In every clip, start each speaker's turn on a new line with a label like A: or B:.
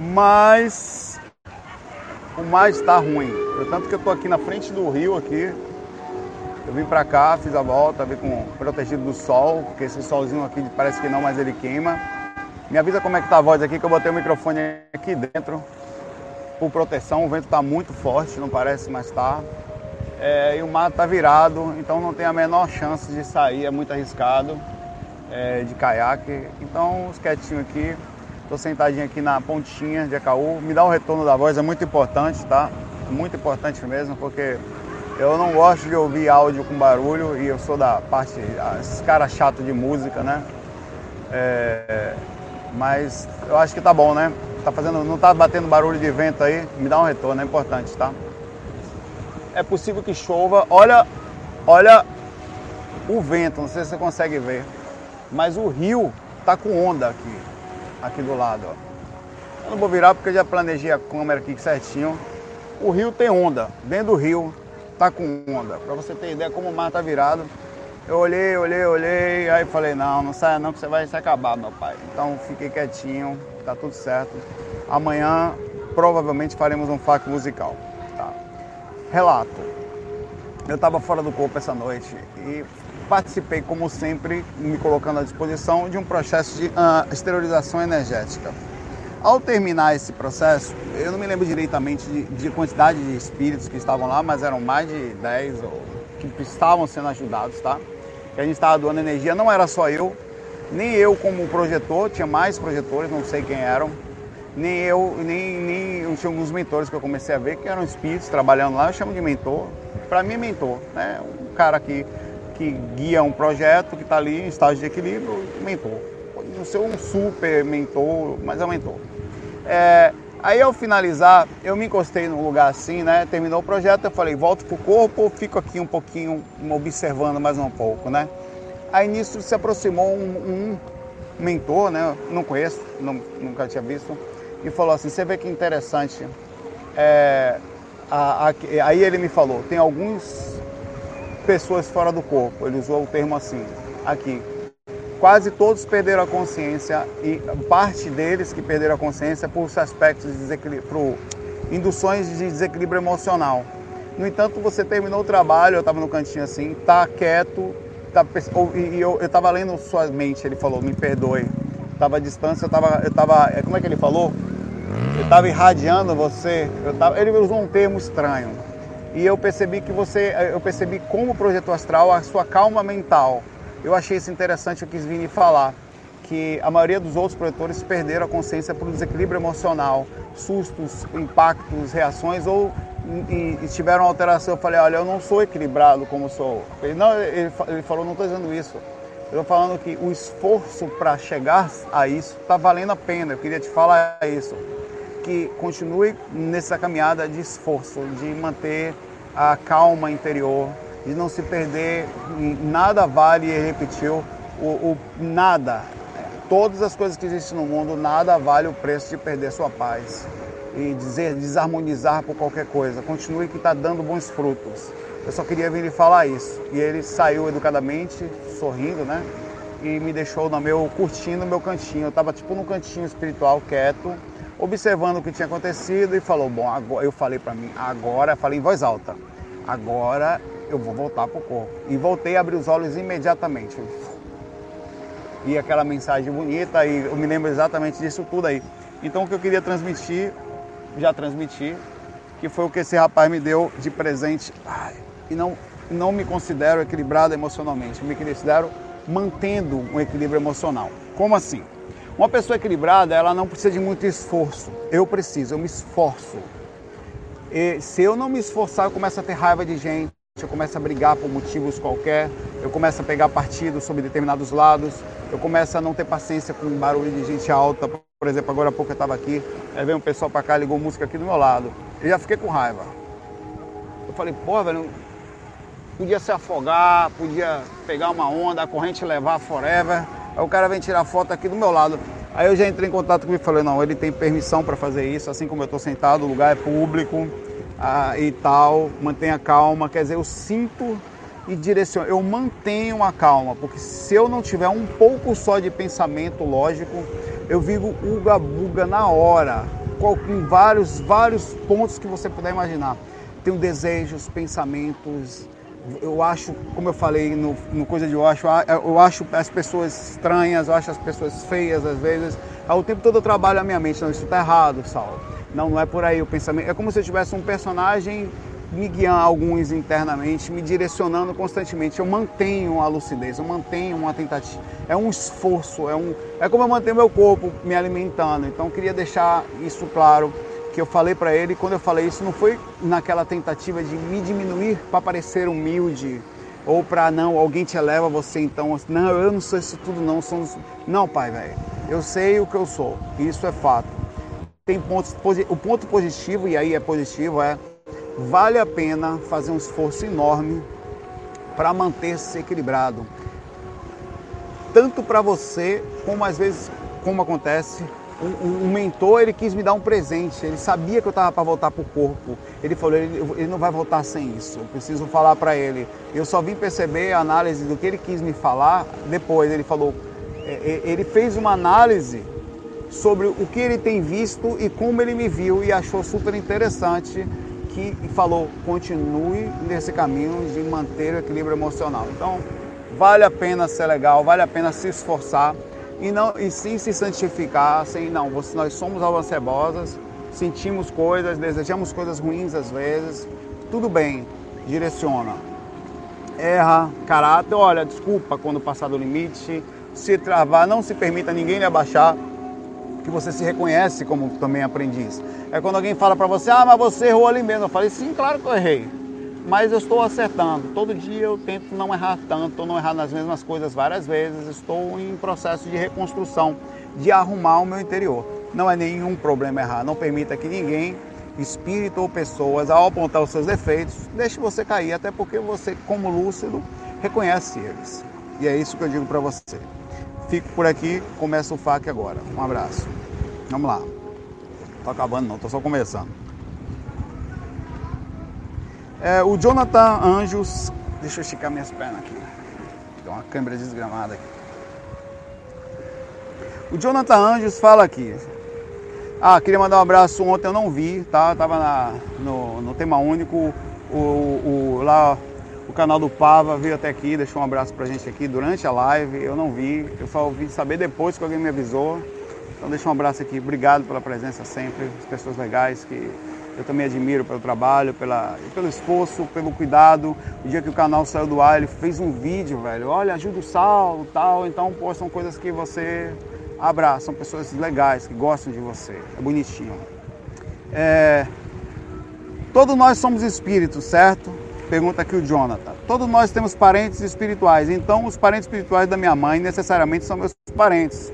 A: mas o mar está ruim. Tanto que eu estou aqui na frente do rio aqui. Eu vim para cá, fiz a volta, vim com protegido do sol, porque esse solzinho aqui parece que não, mas ele queima. Me avisa como é que tá a voz aqui, que eu botei o microfone aqui dentro por proteção. O vento está muito forte, não parece, mas está. É, e o mar está virado, então não tem a menor chance de sair, é muito arriscado é, de caiaque. Então, os quietinhos aqui, estou sentadinho aqui na pontinha de Acaú. Me dá um retorno da voz, é muito importante, tá? Muito importante mesmo, porque eu não gosto de ouvir áudio com barulho e eu sou da parte, esses caras chato de música, né? É, mas eu acho que tá bom, né? Tá fazendo, não tá batendo barulho de vento aí, me dá um retorno, é importante, tá? É possível que chova. Olha, olha o vento, não sei se você consegue ver, mas o rio tá com onda aqui, aqui do lado, ó. Eu não vou virar porque eu já planejei a câmera aqui certinho. O rio tem onda, dentro do rio tá com onda. Para você ter ideia como o mar tá virado, eu olhei, olhei, olhei, aí falei, não, não saia não que você vai se acabar, meu pai. Então fiquei quietinho, tá tudo certo. Amanhã provavelmente faremos um FAQ musical. Tá? Relato. Eu estava fora do corpo essa noite e participei, como sempre, me colocando à disposição de um processo de uh, esterilização energética. Ao terminar esse processo, eu não me lembro diretamente de, de quantidade de espíritos que estavam lá, mas eram mais de 10 ou que estavam sendo ajudados, tá? que a gente estava doando energia, não era só eu, nem eu como projetor, tinha mais projetores, não sei quem eram, nem eu, nem, nem eu tinha alguns mentores que eu comecei a ver que eram espíritos trabalhando lá, eu chamo de mentor. Para mim, é mentor, né? Um cara que, que guia um projeto que está ali em estágio de equilíbrio, mentor. Pode não ser um super mentor, mas é um mentor. É, aí ao finalizar, eu me encostei num lugar assim, né? Terminou o projeto, eu falei, volto pro corpo, fico aqui um pouquinho observando mais um pouco, né? Aí nisso se aproximou um, um mentor, né? Não conheço, não, nunca tinha visto, e falou assim: Você vê que interessante. É, a, a, aí ele me falou: tem algumas pessoas fora do corpo, ele usou o termo assim, aqui. Quase todos perderam a consciência e parte deles que perderam a consciência por aspectos de desequilíbrio, por induções de desequilíbrio emocional. No entanto, você terminou o trabalho, eu estava no cantinho assim, tá quieto, tá, e eu estava lendo sua mente, ele falou, me perdoe. Estava à distância, eu estava, eu é, como é que ele falou? Eu estava irradiando você. Eu tava, ele usou um termo estranho. E eu percebi que você, eu percebi como projetou astral a sua calma mental. Eu achei isso interessante, eu quis vir e falar que a maioria dos outros projetores perderam a consciência por desequilíbrio emocional, sustos, impactos, reações ou e, e tiveram alteração. Eu falei, olha, eu não sou equilibrado como sou. Ele, não, ele, ele falou, não estou dizendo isso. Eu estou falando que o esforço para chegar a isso está valendo a pena. Eu queria te falar isso. Que continue nessa caminhada de esforço, de manter a calma interior, de não se perder. Nada vale, e repetiu, o, o, nada. Todas as coisas que existem no mundo, nada vale o preço de perder sua paz e dizer desarmonizar por qualquer coisa. Continue que está dando bons frutos. Eu só queria vir lhe falar isso. E ele saiu educadamente, sorrindo, né? E me deixou no meu curtindo meu cantinho. Eu estava tipo num cantinho espiritual quieto, observando o que tinha acontecido e falou: "Bom, agora eu falei para mim, agora, falei em voz alta. Agora eu vou voltar pro corpo". E voltei a abrir os olhos imediatamente. E aquela mensagem bonita e eu me lembro exatamente disso tudo aí. Então o que eu queria transmitir já transmiti, que foi o que esse rapaz me deu de presente. Ai, e não, não me considero equilibrado emocionalmente, me considero mantendo um equilíbrio emocional. Como assim? Uma pessoa equilibrada, ela não precisa de muito esforço. Eu preciso, eu me esforço. E se eu não me esforçar, eu começo a ter raiva de gente, eu começo a brigar por motivos qualquer, eu começo a pegar partido sobre determinados lados, eu começo a não ter paciência com barulho de gente alta, por exemplo, agora há pouco eu estava aqui, aí veio um pessoal para cá, ligou música aqui do meu lado. Eu já fiquei com raiva. Eu falei, pô, velho, podia se afogar, podia pegar uma onda, a corrente levar forever. Aí o cara vem tirar foto aqui do meu lado. Aí eu já entrei em contato com ele e falei, não, ele tem permissão para fazer isso, assim como eu estou sentado, o lugar é público ah, e tal, mantenha calma. Quer dizer, eu sinto e direciono, eu mantenho a calma, porque se eu não tiver um pouco só de pensamento lógico, eu vivo uga-buga na hora. em vários, vários pontos que você puder imaginar. Tenho desejos, pensamentos. Eu acho, como eu falei no, no Coisa de eu acho, eu acho as pessoas estranhas, eu acho as pessoas feias às vezes. Ao tempo todo eu trabalho a minha mente. Não, isso está errado, Saulo. Não, não é por aí o pensamento. É como se eu tivesse um personagem me guiando alguns internamente, me direcionando constantemente. Eu mantenho a lucidez, eu mantenho uma tentativa. É um esforço, é, um, é como eu mantenho meu corpo me alimentando. Então eu queria deixar isso claro eu falei para ele. Quando eu falei isso, não foi naquela tentativa de me diminuir para parecer humilde ou para não, alguém te eleva você então. Não, eu não sou isso tudo, não. Somos... Não, pai, velho. Eu sei o que eu sou, isso é fato. Tem pontos, o ponto positivo, e aí é positivo, é vale a pena fazer um esforço enorme para manter-se equilibrado. Tanto para você, como às vezes, como acontece, um, um, mentor ele quis me dar um presente, ele sabia que eu estava para voltar para o corpo. Ele falou, ele, ele, não vai voltar sem isso, eu preciso falar para ele. Eu só vim perceber a análise do que ele quis me falar depois. Ele falou, é, é, ele fez uma análise sobre o que ele tem visto e como ele me viu e achou super interessante que falou continue nesse caminho de manter o equilíbrio emocional. Então, vale a pena ser legal, vale a pena se esforçar e não e sim se santificar, sem não, nós somos almas cebosas, sentimos coisas, desejamos coisas ruins às vezes. Tudo bem, direciona. Erra, caráter, olha, desculpa quando passar do limite, se travar, não se permita ninguém lhe abaixar que você se reconhece como também aprendiz. É quando alguém fala para você, ah, mas você errou ali mesmo. Eu falei, sim, claro que eu errei. Mas eu estou acertando. Todo dia eu tento não errar tanto, não errar nas mesmas coisas várias vezes. Estou em processo de reconstrução, de arrumar o meu interior. Não é nenhum problema errar. Não permita que ninguém, espírito ou pessoas, ao apontar os seus defeitos, deixe você cair, até porque você, como lúcido, reconhece eles. E é isso que eu digo para você. Fico por aqui, começa o FAQ agora. Um abraço. Vamos lá. Tô acabando não, tô só começando. É, o Jonathan Anjos. Deixa eu esticar minhas pernas aqui. Tem uma câmera desgramada aqui. O Jonathan Anjos fala aqui. Ah, queria mandar um abraço. Ontem eu não vi, tá? tava na, no, no tema único. O, o, lá o canal do Pava veio até aqui, deixou um abraço pra gente aqui durante a live. Eu não vi, eu só ouvi saber depois que alguém me avisou. Então deixa um abraço aqui, obrigado pela presença sempre, as pessoas legais que eu também admiro pelo trabalho, pela, pelo esforço, pelo cuidado. O dia que o canal saiu do ar, ele fez um vídeo, velho. Olha, ajuda o Saulo tal. Então, pô, são coisas que você abraça, são pessoas legais, que gostam de você. É bonitinho. É... Todos nós somos espíritos, certo? Pergunta aqui o Jonathan. Todos nós temos parentes espirituais, então os parentes espirituais da minha mãe necessariamente são meus parentes.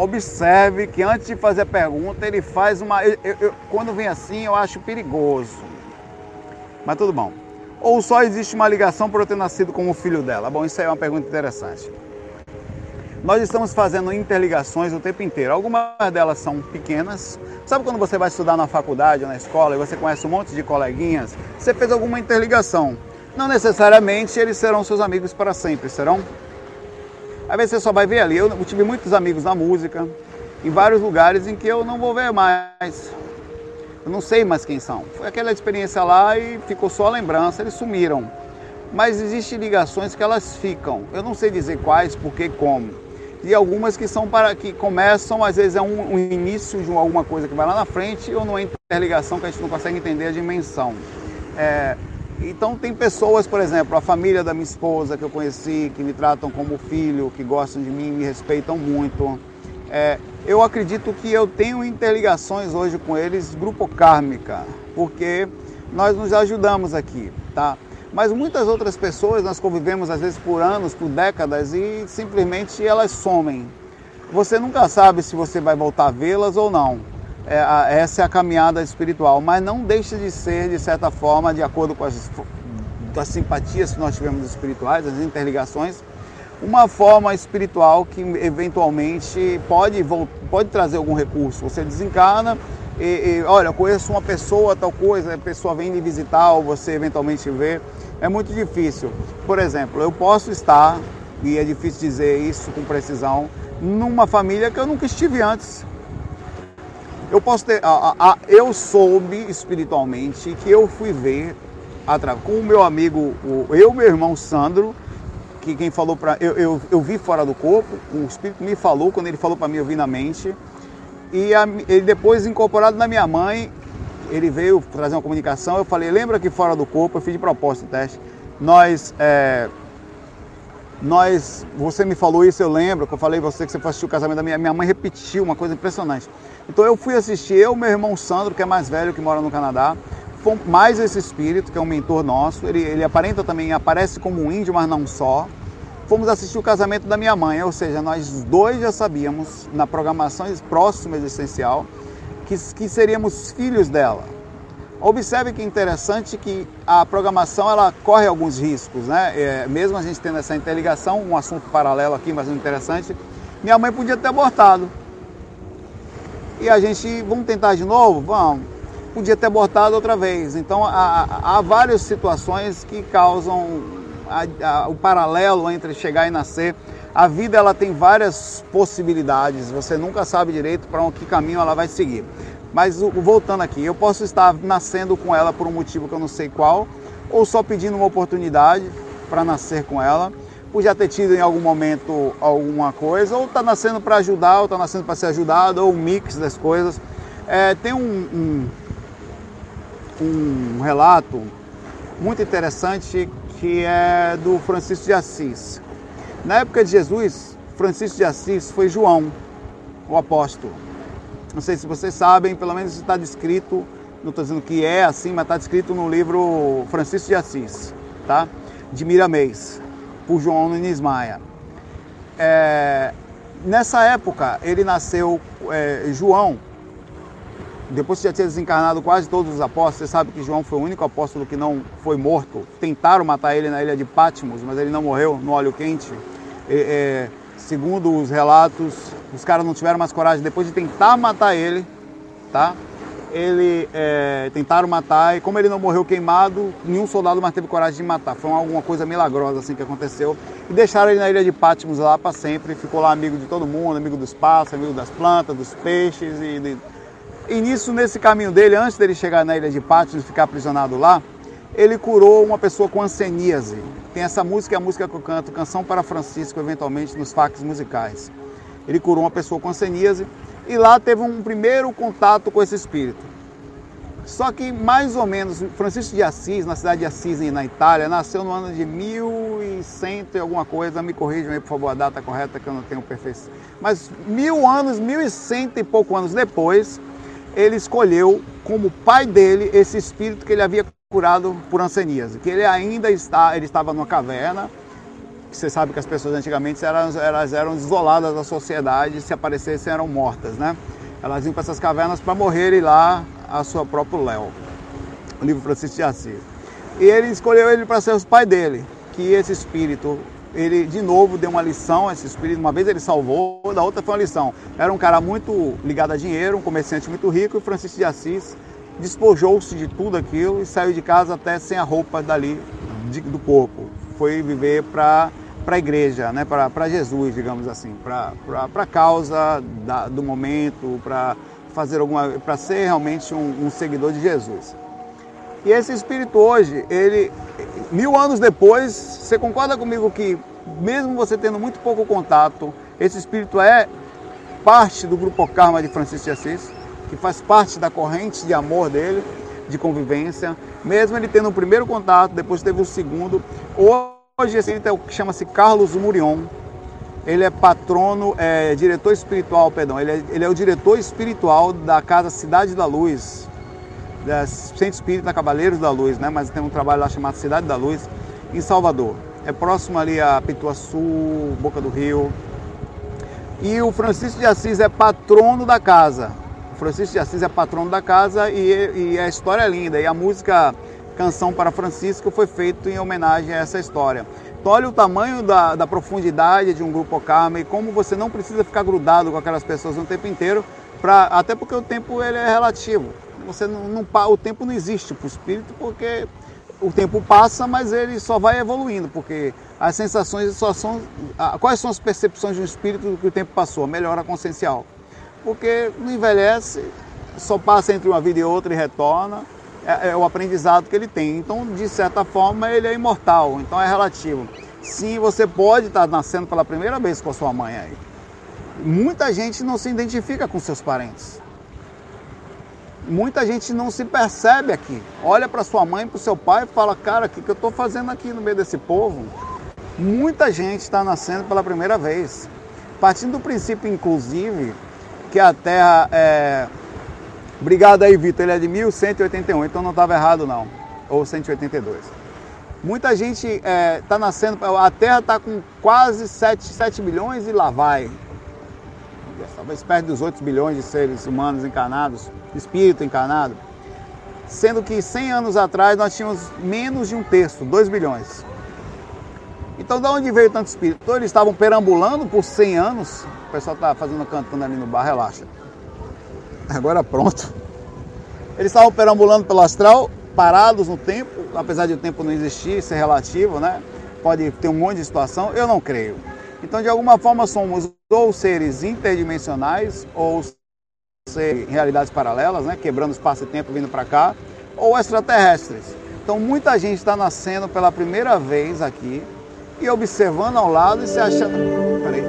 A: Observe que antes de fazer a pergunta, ele faz uma. Eu, eu, quando vem assim, eu acho perigoso. Mas tudo bom. Ou só existe uma ligação por eu ter nascido como filho dela? Bom, isso aí é uma pergunta interessante. Nós estamos fazendo interligações o tempo inteiro. Algumas delas são pequenas. Sabe quando você vai estudar na faculdade ou na escola e você conhece um monte de coleguinhas? Você fez alguma interligação. Não necessariamente eles serão seus amigos para sempre, serão? Às vezes você só vai ver ali. Eu tive muitos amigos na música, em vários lugares em que eu não vou ver mais. Eu não sei mais quem são. Foi aquela experiência lá e ficou só a lembrança, eles sumiram. Mas existem ligações que elas ficam. Eu não sei dizer quais, porque como e algumas que são para que começam, às vezes é um, um início de alguma coisa que vai lá na frente ou numa interligação que a gente não consegue entender a dimensão. É, então tem pessoas, por exemplo, a família da minha esposa que eu conheci, que me tratam como filho, que gostam de mim, me respeitam muito. É, eu acredito que eu tenho interligações hoje com eles, grupo kármica, porque nós nos ajudamos aqui, tá? Mas muitas outras pessoas nós convivemos às vezes por anos, por décadas e simplesmente elas somem. Você nunca sabe se você vai voltar a vê-las ou não. É, essa é a caminhada espiritual, mas não deixa de ser, de certa forma, de acordo com as, as simpatias que nós tivemos espirituais, as interligações, uma forma espiritual que eventualmente pode, pode trazer algum recurso. Você desencarna e, e olha, eu conheço uma pessoa, tal coisa, a pessoa vem lhe visitar ou você eventualmente vê é muito difícil. Por exemplo, eu posso estar, e é difícil dizer isso com precisão, numa família que eu nunca estive antes. Eu posso ter, a, a, eu soube espiritualmente que eu fui ver com o meu amigo, o, eu meu irmão Sandro, que quem falou para eu, eu, eu, vi fora do corpo, o espírito me falou, quando ele falou para mim eu vi na mente. E a, ele depois incorporado na minha mãe, ele veio trazer uma comunicação, eu falei, lembra que fora do corpo, eu fiz de propósito teste. Nós é, nós, você me falou isso, eu lembro, que eu falei você que você foi assistir o casamento da minha, minha mãe repetiu uma coisa impressionante. Então eu fui assistir, eu meu irmão Sandro, que é mais velho, que mora no Canadá, mais esse espírito, que é um mentor nosso, ele, ele aparenta também, aparece como um índio, mas não só. Fomos assistir o casamento da minha mãe, ou seja, nós dois já sabíamos, na programação próxima existencial, que, que seríamos filhos dela. Observe que interessante que a programação ela corre alguns riscos, né? É, mesmo a gente tendo essa interligação, um assunto paralelo aqui, mas interessante, minha mãe podia ter abortado. E a gente, vamos tentar de novo? Vamos. Podia ter abortado outra vez. Então há, há várias situações que causam a, a, o paralelo entre chegar e nascer. A vida ela tem várias possibilidades, você nunca sabe direito para que caminho ela vai seguir. Mas voltando aqui, eu posso estar nascendo com ela por um motivo que eu não sei qual, ou só pedindo uma oportunidade para nascer com ela, por já ter tido em algum momento alguma coisa, ou está nascendo para ajudar, ou está nascendo para ser ajudado, ou um mix das coisas. É, tem um, um, um relato muito interessante que é do Francisco de Assis. Na época de Jesus, Francisco de Assis foi João, o apóstolo. Não sei se vocês sabem, pelo menos está descrito, não estou dizendo que é assim, mas está descrito no livro Francisco de Assis, tá? De Miramês, por João Nunes Maia. É, nessa época, ele nasceu, é, João, depois que já tinha desencarnado quase todos os apóstolos, você sabe que João foi o único apóstolo que não foi morto. Tentaram matar ele na ilha de Patmos, mas ele não morreu no óleo quente. É, segundo os relatos, os caras não tiveram mais coragem, depois de tentar matar ele, tá? Ele é, tentaram matar e como ele não morreu queimado, nenhum soldado mais teve coragem de matar. Foi alguma coisa milagrosa assim que aconteceu. E deixaram ele na ilha de Patmos lá para sempre. Ficou lá amigo de todo mundo, amigo dos pássaros, amigo das plantas, dos peixes. E, de... e nisso, nesse caminho dele, antes dele chegar na ilha de Patmos e ficar aprisionado lá, ele curou uma pessoa com anseníase. Tem essa música, é a música que eu canto, Canção para Francisco, eventualmente nos fax musicais. Ele curou uma pessoa com anseníase e lá teve um primeiro contato com esse espírito. Só que mais ou menos, Francisco de Assis, na cidade de Assis, na Itália, nasceu no ano de 1100 e alguma coisa, me corrijam aí por favor a data correta que eu não tenho perfeição. Mas mil anos, mil e cento e pouco anos depois, ele escolheu como pai dele esse espírito que ele havia curado por anseníase, que ele ainda está, ele estava numa caverna, você sabe que as pessoas antigamente eram, elas eram isoladas da sociedade, se aparecessem eram mortas, né? Elas iam para essas cavernas para morrerem lá a sua própria Léo, o livro Francisco de Assis. E ele escolheu ele para ser o pai dele, que esse espírito, ele de novo deu uma lição a esse espírito, uma vez ele salvou, da outra foi uma lição. Era um cara muito ligado a dinheiro, um comerciante muito rico, e Francisco de Assis despojou-se de tudo aquilo e saiu de casa até sem a roupa dali de, do corpo. Foi viver para para a igreja, né? para Jesus, digamos assim, para a causa da, do momento, para fazer alguma, para ser realmente um, um, seguidor de Jesus. E esse espírito hoje, ele, mil anos depois, você concorda comigo que mesmo você tendo muito pouco contato, esse espírito é parte do grupo Karma de Francisco de Assis? que faz parte da corrente de amor dele, de convivência. Mesmo ele tendo o primeiro contato, depois teve o segundo. Hoje esse ele chama-se Carlos Murion. Ele é patrono, é, diretor espiritual, perdão, ele é, ele é o diretor espiritual da Casa Cidade da Luz, da Centro Espírita Cavaleiros da Luz, né? mas tem um trabalho lá chamado Cidade da Luz, em Salvador. É próximo ali a Pituaçu, Boca do Rio. E o Francisco de Assis é patrono da casa. Francisco de Assis é patrono da casa e, e a história é linda. E a música Canção para Francisco foi feita em homenagem a essa história. Então olha o tamanho da, da profundidade de um grupo Karma e como você não precisa ficar grudado com aquelas pessoas o tempo inteiro, pra, até porque o tempo ele é relativo. Você não, não o tempo não existe para o espírito porque o tempo passa, mas ele só vai evoluindo, porque as sensações só são. Quais são as percepções de um espírito do que o tempo passou? Melhora consciencial porque não envelhece só passa entre uma vida e outra e retorna. É, é, o aprendizado que ele tem. Então, de certa forma, ele é imortal, então é relativo. Sim, você pode estar nascendo pela primeira vez com a sua mãe aí. Muita gente não se identifica com seus parentes. Muita gente não se percebe aqui. Olha para sua mãe, para o seu pai e fala: Cara, o que, que eu estou fazendo aqui no meio desse povo? Muita gente está nascendo pela primeira vez. Partindo do princípio, inclusive, que a Terra é. Obrigado aí, Vitor. Ele é de 1181, então não estava errado, não. Ou 182. Muita gente está é, tá nascendo. A Terra está com quase 7, 7 bilhões e lá vai. Talvez perto dos 8 bilhões de seres humanos encarnados, espírito encarnado. Sendo que 100 anos atrás nós tínhamos menos de um terço, 2 bilhões. Então, de onde veio tanto espírito? Então, eles estavam perambulando por 100 anos. O pessoal está fazendo cantando ali no bar, relaxa. Agora pronto. Eles estavam perambulando pelo astral, parados no tempo, apesar de o tempo não existir, ser relativo, né? Pode ter um monte de situação, eu não creio. Então, de alguma forma, somos ou seres interdimensionais, ou seres em realidades paralelas, né? Quebrando espaço e tempo vindo para cá, ou extraterrestres. Então, muita gente está nascendo pela primeira vez aqui, e observando ao lado e se achando. Peraí.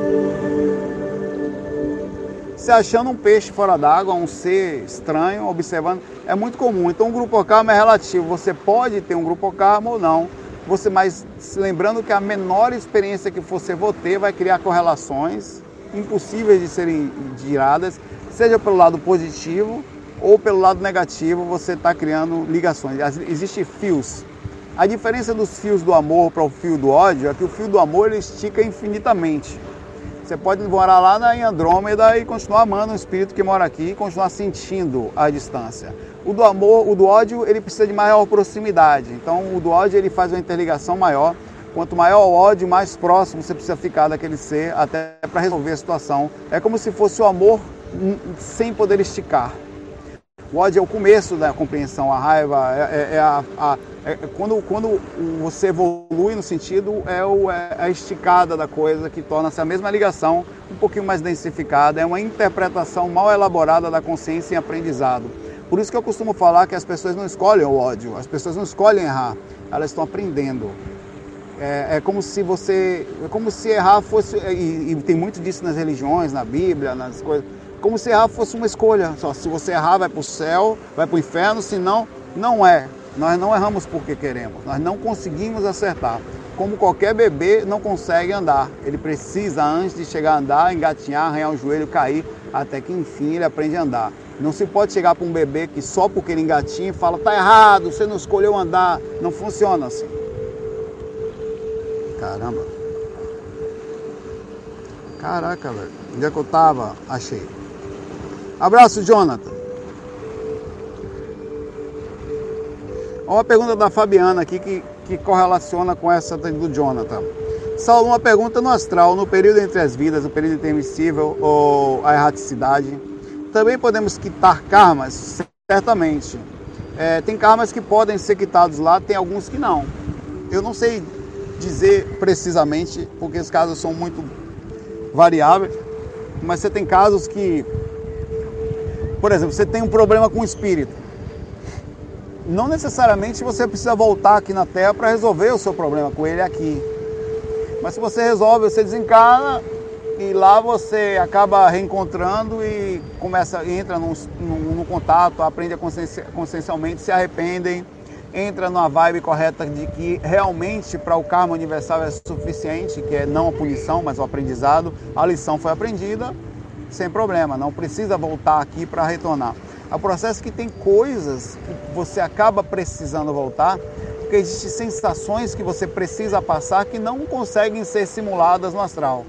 A: Se achando um peixe fora d'água, um ser estranho, observando. É muito comum. Então, um grupo karma é relativo. Você pode ter um grupo karma ou não. Você, mas lembrando que a menor experiência que você for ter vai criar correlações impossíveis de serem giradas, seja pelo lado positivo ou pelo lado negativo, você está criando ligações. Existem fios a diferença dos fios do amor para o fio do ódio é que o fio do amor ele estica infinitamente. Você pode morar lá na Andrômeda e continuar amando um espírito que mora aqui e continuar sentindo a distância. O do amor, o do ódio, ele precisa de maior proximidade. Então, o do ódio ele faz uma interligação maior. Quanto maior o ódio, mais próximo você precisa ficar daquele ser até para resolver a situação. É como se fosse o amor hum, sem poder esticar. O ódio é o começo da compreensão, a raiva é, é, é a, a é, é, quando, quando você evolui no sentido, é, o, é a esticada da coisa que torna-se a mesma ligação, um pouquinho mais densificada, é uma interpretação mal elaborada da consciência em aprendizado. Por isso que eu costumo falar que as pessoas não escolhem o ódio, as pessoas não escolhem errar, elas estão aprendendo. É, é, como se você. É como se errar fosse. E, e, tem muito disso nas religiões, na Bíblia, nas coisas como se errar fosse uma escolha. Só se você errar, vai para o céu, vai para o inferno, se não, não é. Nós não erramos porque queremos, nós não conseguimos acertar. Como qualquer bebê não consegue andar, ele precisa, antes de chegar a andar, engatinhar, arranhar o joelho, cair, até que enfim ele aprende a andar. Não se pode chegar para um bebê que só porque ele engatinha fala, tá errado, você não escolheu andar. Não funciona assim. Caramba. Caraca, velho. Onde é que eu tava? Achei. Abraço, Jonathan. Olha uma pergunta da Fabiana aqui que, que correlaciona com essa do Jonathan. Saulo, uma pergunta no astral, no período entre as vidas, o período intermissível ou a erraticidade, também podemos quitar karmas? Certamente. É, tem karmas que podem ser quitados lá, tem alguns que não. Eu não sei dizer precisamente, porque os casos são muito variáveis, mas você tem casos que por exemplo, você tem um problema com o espírito. Não necessariamente você precisa voltar aqui na Terra para resolver o seu problema com ele aqui. Mas se você resolve, você desencarna e lá você acaba reencontrando e começa, entra no, no, no contato, aprende a consciencialmente, se arrependem, entra numa vibe correta de que realmente para o karma universal é suficiente, que é não a punição, mas o aprendizado, a lição foi aprendida sem problema, não precisa voltar aqui para retornar. É um processo que tem coisas que você acaba precisando voltar, porque existem sensações que você precisa passar que não conseguem ser simuladas no astral.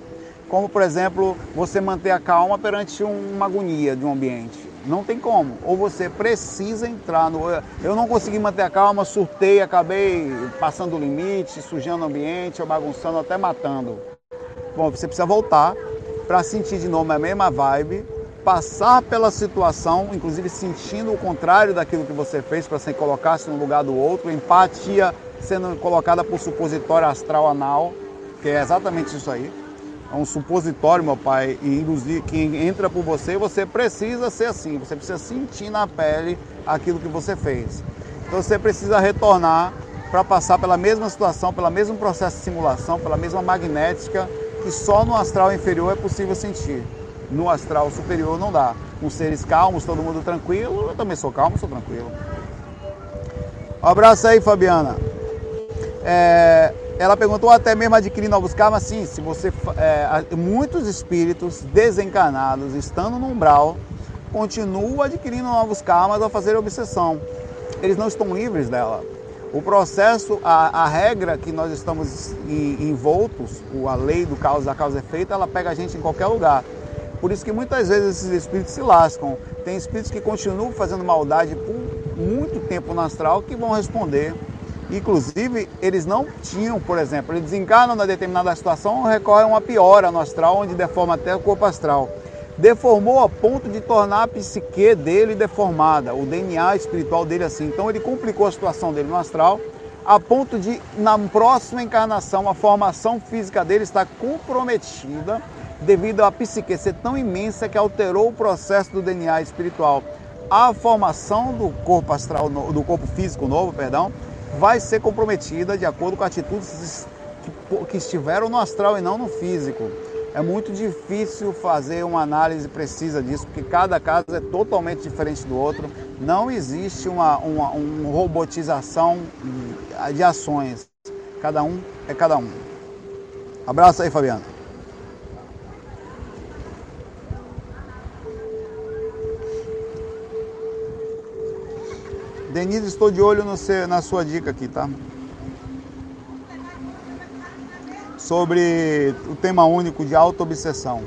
A: Como, por exemplo, você manter a calma perante uma agonia de um ambiente. Não tem como. Ou você precisa entrar no. Eu não consegui manter a calma, surtei, acabei passando o limite, sujando o ambiente, ou bagunçando, até matando. Bom, você precisa voltar para sentir de novo a mesma vibe, passar pela situação, inclusive sentindo o contrário daquilo que você fez para se colocar-se no lugar do outro, empatia sendo colocada por supositório astral anal, que é exatamente isso aí. é um supositório, meu pai, e induzir que entra por você, você precisa ser assim, você precisa sentir na pele aquilo que você fez. Então você precisa retornar para passar pela mesma situação, pelo mesmo processo de simulação, pela mesma magnética que só no astral inferior é possível sentir. No astral superior não dá. Com seres calmos, todo mundo tranquilo, eu também sou calmo, sou tranquilo. Um abraço aí, Fabiana. É, ela perguntou até mesmo adquirir novos karmas. Sim, se você. É, muitos espíritos desencarnados, estando no umbral, continuam adquirindo novos karmas ao fazer obsessão. Eles não estão livres dela. O processo, a, a regra que nós estamos envoltos, a lei do causa da causa efeito, ela pega a gente em qualquer lugar. Por isso que muitas vezes esses espíritos se lascam. Tem espíritos que continuam fazendo maldade por muito tempo no astral que vão responder Inclusive, eles não tinham, por exemplo, eles desencarnam na determinada situação, recorrem a uma piora no astral, onde deforma até o corpo astral. Deformou a ponto de tornar a psique dele deformada, o DNA espiritual dele assim. Então ele complicou a situação dele no astral, a ponto de, na próxima encarnação, a formação física dele está comprometida devido à psique ser tão imensa que alterou o processo do DNA espiritual. A formação do corpo astral, do corpo físico novo, perdão, vai ser comprometida de acordo com atitudes que estiveram no astral e não no físico. É muito difícil fazer uma análise precisa disso, porque cada caso é totalmente diferente do outro. Não existe uma, uma, uma robotização de ações. Cada um é cada um. Abraço aí, Fabiano. Denise, estou de olho seu, na sua dica aqui, tá? Sobre o tema único de auto-obsessão.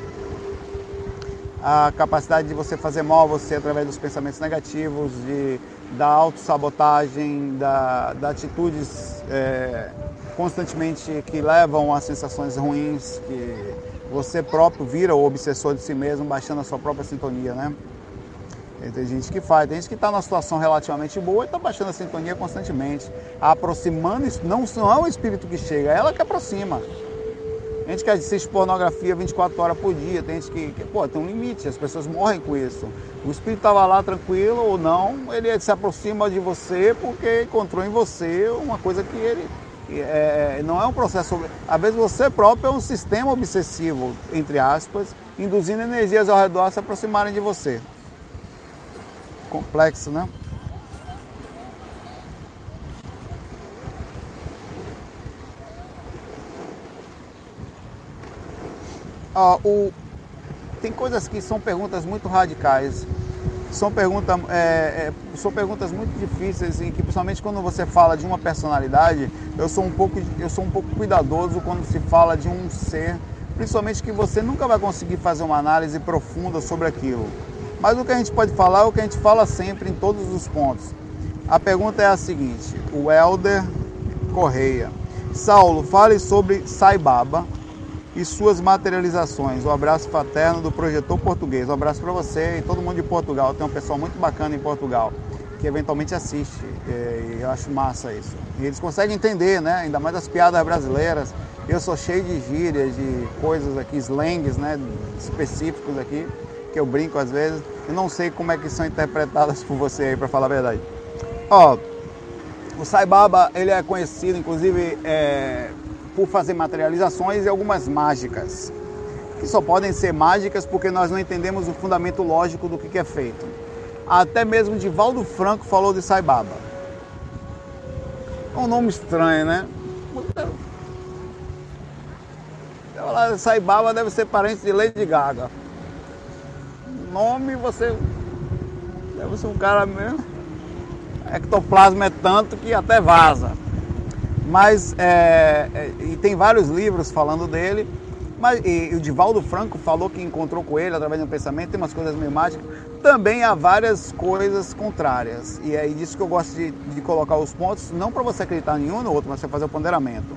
A: A capacidade de você fazer mal a você através dos pensamentos negativos, de, da autossabotagem, da, da atitudes é, constantemente que levam a sensações ruins, que você próprio vira o obsessor de si mesmo, baixando a sua própria sintonia, né? Tem gente que faz, tem gente que está numa situação relativamente boa e está baixando a sintonia constantemente, aproximando, não, não é o espírito que chega, é ela que aproxima. Tem gente que assiste pornografia 24 horas por dia, tem gente que, que pô, tem um limite, as pessoas morrem com isso. O espírito estava lá tranquilo ou não, ele se aproxima de você porque encontrou em você uma coisa que ele é, não é um processo. Às vezes você próprio é um sistema obsessivo, entre aspas, induzindo energias ao redor a se aproximarem de você complexo, né? Ah, o, tem coisas que são perguntas muito radicais, são, pergunta, é, é, são perguntas muito difíceis em que principalmente quando você fala de uma personalidade, eu sou um pouco, eu sou um pouco cuidadoso quando se fala de um ser, principalmente que você nunca vai conseguir fazer uma análise profunda sobre aquilo. Mas o que a gente pode falar é o que a gente fala sempre em todos os pontos. A pergunta é a seguinte: o Elder Correia. Saulo, fale sobre Saibaba e suas materializações. O um abraço fraterno do projetor português. Um abraço para você e todo mundo de Portugal. Tem um pessoal muito bacana em Portugal que eventualmente assiste. E eu acho massa isso. E eles conseguem entender, né? Ainda mais as piadas brasileiras. Eu sou cheio de gírias, de coisas aqui, slangs, né? Específicos aqui que eu brinco às vezes. Eu não sei como é que são interpretadas por você aí, para falar a verdade. Ó, o Sai Baba, ele é conhecido, inclusive, é, por fazer materializações e algumas mágicas. Que só podem ser mágicas porque nós não entendemos o fundamento lógico do que, é feito. Até mesmo Divaldo Franco falou de Sai Baba. É um nome estranho, né? Sai Baba deve ser parente de Lady Gaga nome, você deve ser um cara mesmo. Ectoplasma é tanto que até vaza. Mas, é, é, e tem vários livros falando dele. Mas, e, e o Divaldo Franco falou que encontrou com ele através de um pensamento, tem umas coisas meio mágicas. Também há várias coisas contrárias. E é disso que eu gosto de, de colocar os pontos, não para você acreditar em um no outro, mas para fazer o ponderamento.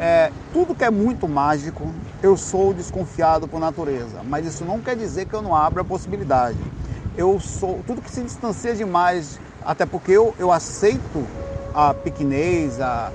A: É, tudo que é muito mágico, eu sou desconfiado por natureza, mas isso não quer dizer que eu não abra a possibilidade. Eu sou tudo que se distancia demais, até porque eu, eu aceito a piquenês, a,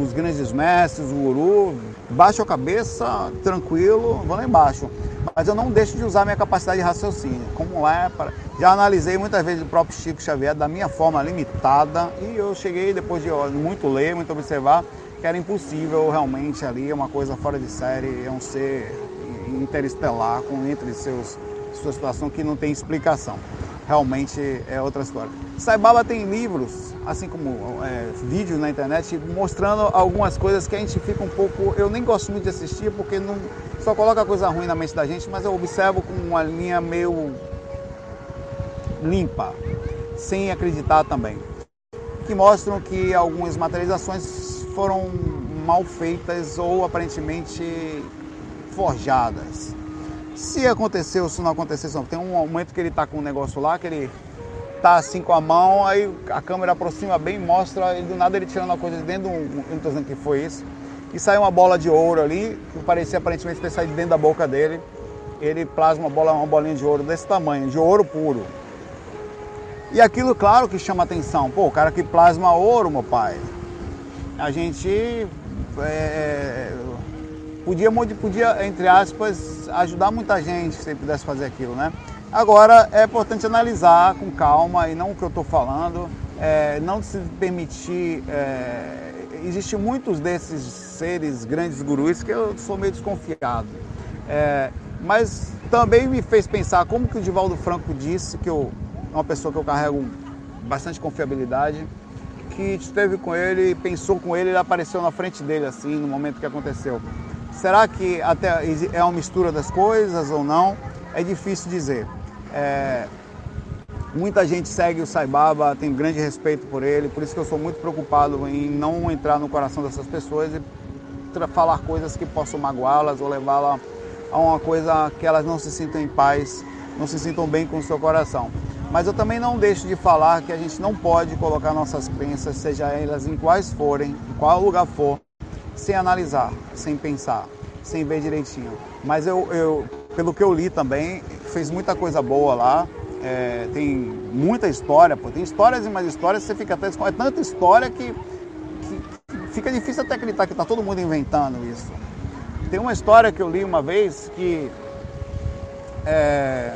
A: os grandes mestres, o guru, baixo a cabeça, tranquilo, vou lá embaixo. Mas eu não deixo de usar minha capacidade de raciocínio. Como é, para... já analisei muitas vezes o próprio Chico Xavier da minha forma limitada e eu cheguei depois de muito ler, muito observar, que era impossível realmente ali, é uma coisa fora de série, é um ser interestelar com entre seus sua situação que não tem explicação. Realmente é outra história. Saibaba tem livros, assim como é, vídeos na internet, mostrando algumas coisas que a gente fica um pouco. Eu nem gosto muito de assistir porque não só coloca coisa ruim na mente da gente, mas eu observo com uma linha meio limpa, sem acreditar também. Que mostram que algumas materializações foram mal feitas ou aparentemente forjadas. Se aconteceu, se não aconteceu, tem um momento que ele está com um negócio lá, que ele tá assim com a mão, aí a câmera aproxima bem, mostra, ele, do nada ele tirando a coisa de dentro, eu não estou dizendo que foi isso, e sai uma bola de ouro ali, que parecia aparentemente ter saído dentro da boca dele. Ele plasma uma, bola, uma bolinha de ouro desse tamanho, de ouro puro. E aquilo, claro, que chama atenção. Pô, o cara que plasma ouro, meu pai. A gente é, podia, podia, entre aspas, ajudar muita gente se ele pudesse fazer aquilo, né? Agora é importante analisar com calma e não o que eu estou falando, é, não se permitir. É, Existem muitos desses seres grandes gurus que eu sou meio desconfiado. É, mas também me fez pensar como que o Divaldo Franco disse, que eu, uma pessoa que eu carrego bastante confiabilidade, que esteve com ele, pensou com ele, ele apareceu na frente dele assim, no momento que aconteceu. Será que até é uma mistura das coisas ou não? É difícil dizer. É, muita gente segue o Saibaba, tem grande respeito por ele, por isso que eu sou muito preocupado em não entrar no coração dessas pessoas e falar coisas que possam magoá-las ou levá-las a uma coisa que elas não se sintam em paz, não se sintam bem com o seu coração. Mas eu também não deixo de falar que a gente não pode colocar nossas crenças, seja elas em quais forem, em qual lugar for, sem analisar, sem pensar, sem ver direitinho. Mas eu, eu pelo que eu li também, fez muita coisa boa lá. É, tem muita história, pô. Tem histórias e mais histórias, você fica até. É tanta história que, que fica difícil até acreditar que está todo mundo inventando isso. Tem uma história que eu li uma vez que é,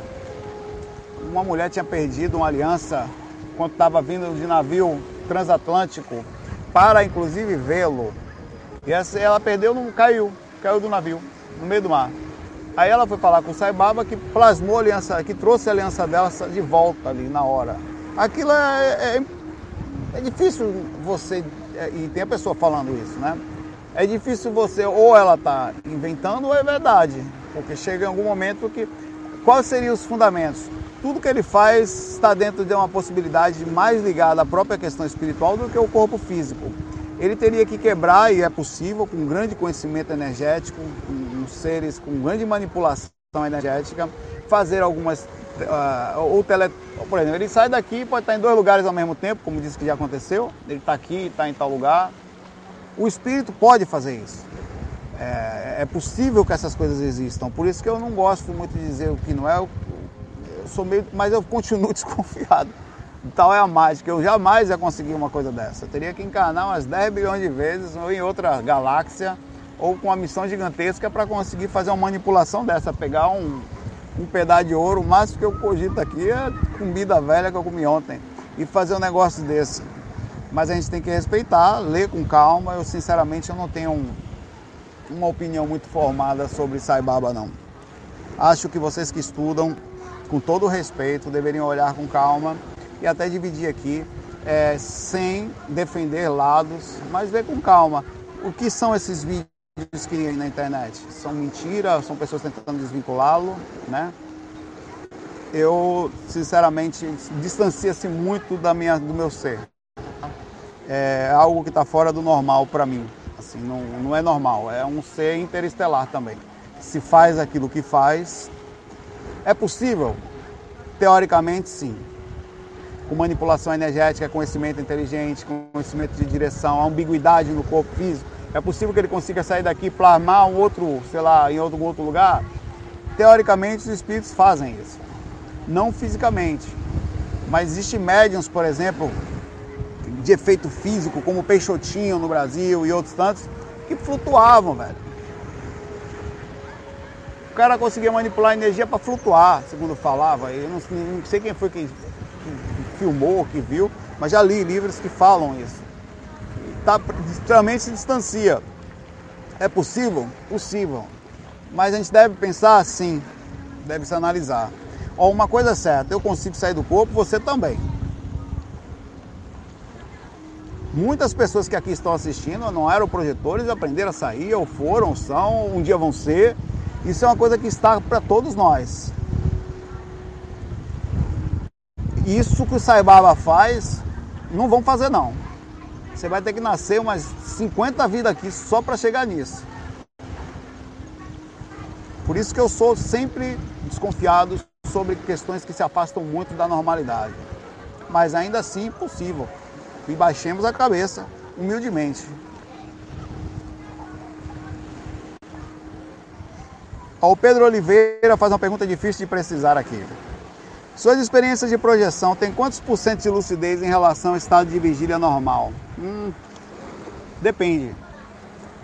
A: uma mulher tinha perdido uma aliança quando estava vindo de navio transatlântico para inclusive vê-lo. E essa, ela perdeu, não caiu, caiu do navio, no meio do mar. Aí ela foi falar com o Saibaba que plasmou a aliança, que trouxe a aliança dela de volta ali na hora. Aquilo é, é, é difícil você, é, e tem a pessoa falando isso, né? É difícil você, ou ela está inventando ou é verdade. Porque chega em algum momento que. Quais seriam os fundamentos? Tudo que ele faz está dentro de uma possibilidade mais ligada à própria questão espiritual do que o corpo físico ele teria que quebrar, e é possível, com grande conhecimento energético, com seres com grande manipulação energética, fazer algumas. Uh, ou tele, por exemplo, ele sai daqui e pode estar em dois lugares ao mesmo tempo, como disse que já aconteceu. Ele está aqui, está em tal lugar. O espírito pode fazer isso. É, é, possível que essas coisas existam. Por isso que eu não gosto muito de dizer o que não é. Eu, eu sou meio, mas eu continuo desconfiado tal é a mágica. Eu jamais ia conseguir uma coisa dessa. Eu teria que encarnar umas 10 bilhões de vezes ou em outra galáxia ou com uma missão gigantesca para conseguir fazer uma manipulação dessa, pegar um, um pedaço de ouro, o máximo que eu cogito aqui é comida velha que eu comi ontem e fazer um negócio desse. Mas a gente tem que respeitar, ler com calma. Eu sinceramente eu não tenho um, uma opinião muito formada sobre Saibaba não. Acho que vocês que estudam, com todo respeito, deveriam olhar com calma e até dividir aqui, é, sem defender lados, mas ver com calma. O que são esses vídeos que na internet? São mentira? São pessoas tentando desvinculá-lo, né? Eu, sinceramente, distancia-se muito da minha, do meu ser. É algo que está fora do normal para mim. Assim, não, não é normal, é um ser interestelar também. Se faz aquilo que faz, é possível? Teoricamente, sim com manipulação energética, conhecimento inteligente, conhecimento de direção, ambiguidade no corpo físico, é possível que ele consiga sair daqui e plasmar um outro, sei lá, em outro, outro lugar? Teoricamente, os espíritos fazem isso. Não fisicamente. Mas existem médiums, por exemplo, de efeito físico, como Peixotinho no Brasil e outros tantos, que flutuavam, velho. O cara conseguia manipular a energia para flutuar, segundo falava. Eu não, não, sei quem foi que filmou, que viu, mas já li livros que falam isso. Tá, extremamente se distancia. É possível? Possível. Mas a gente deve pensar assim, deve se analisar. Ó, uma coisa é certa, eu consigo sair do corpo, você também. Muitas pessoas que aqui estão assistindo não eram projetores, aprenderam a sair, ou foram, são, um dia vão ser. Isso é uma coisa que está para todos nós. Isso que o Saibaba faz, não vão fazer não. Você vai ter que nascer umas 50 vidas aqui só para chegar nisso. Por isso que eu sou sempre desconfiado sobre questões que se afastam muito da normalidade. Mas ainda assim possível. E baixemos a cabeça humildemente. O Pedro Oliveira faz uma pergunta difícil de precisar aqui. Suas experiências de projeção têm quantos por cento de lucidez em relação ao estado de vigília normal? Hum, depende.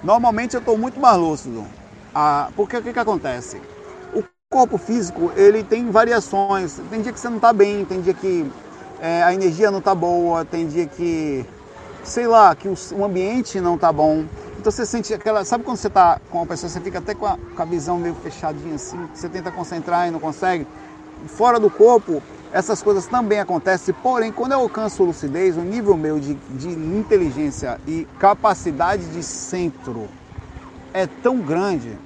A: Normalmente eu estou muito mais lúcido. Ah, porque o que, que acontece? O corpo físico ele tem variações. Tem dia que você não está bem, tem dia que é, a energia não está boa, tem dia que, sei lá, que o, o ambiente não está bom. Então você sente aquela. Sabe quando você está com uma pessoa, você fica até com a, com a visão meio fechadinha assim, você tenta concentrar e não consegue? Fora do corpo, essas coisas também acontecem, porém, quando eu alcanço lucidez, o nível meu de, de inteligência e capacidade de centro é tão grande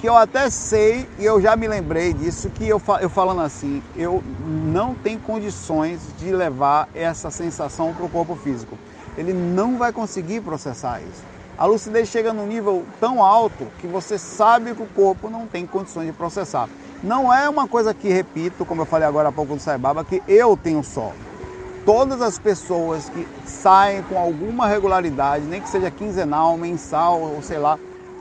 A: que eu até sei, e eu já me lembrei disso, que eu, eu falando assim, eu não tenho condições de levar essa sensação para o corpo físico. Ele não vai conseguir processar isso. A lucidez chega num nível tão alto que você sabe que o corpo não tem condições de processar. Não é uma coisa que, repito, como eu falei agora há pouco do Saibaba, que eu tenho só. Todas as pessoas que saem com alguma regularidade, nem que seja quinzenal, mensal, ou sei lá,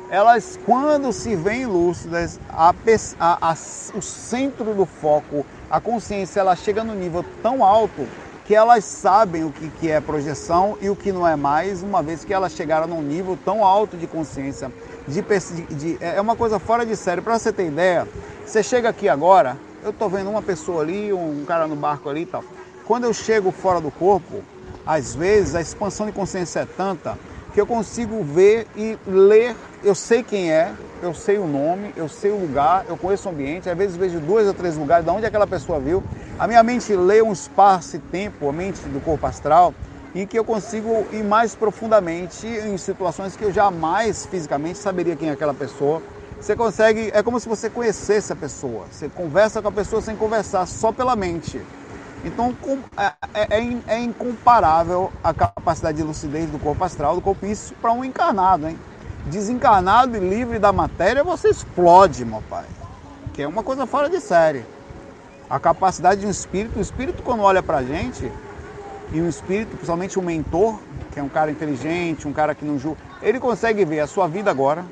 A: elas, quando se veem lúcidas, a, a, a, o centro do foco, a consciência, ela chega no nível tão alto que elas sabem o que, que é projeção e o que não é mais, uma vez que elas chegaram num nível tão alto de consciência. De, de, de é uma coisa fora de sério. Para você ter ideia, você chega aqui agora, eu estou vendo uma pessoa ali, um cara no barco ali e tal. Quando eu chego fora do corpo, às vezes a expansão de consciência é tanta que eu consigo ver e ler, eu sei quem é, eu sei o nome, eu sei o lugar, eu conheço o ambiente, às vezes vejo dois ou três lugares de onde aquela pessoa viu. A minha mente lê um espaço e tempo, a mente do corpo astral, em que eu consigo ir mais profundamente em situações que eu jamais fisicamente saberia quem é aquela pessoa. Você consegue, é como se você conhecesse a pessoa. Você conversa com a pessoa sem conversar, só pela mente. Então é, é, é, é, incomparável a capacidade de lucidez do corpo astral, do corpo isso para um encarnado, hein? Desencarnado e livre da matéria, você explode, meu pai. Que é uma coisa fora de série. A capacidade de um espírito, o espírito quando olha para a gente, e um espírito, principalmente um mentor, que é um cara inteligente, um cara que não julga, ele consegue ver a sua vida agora,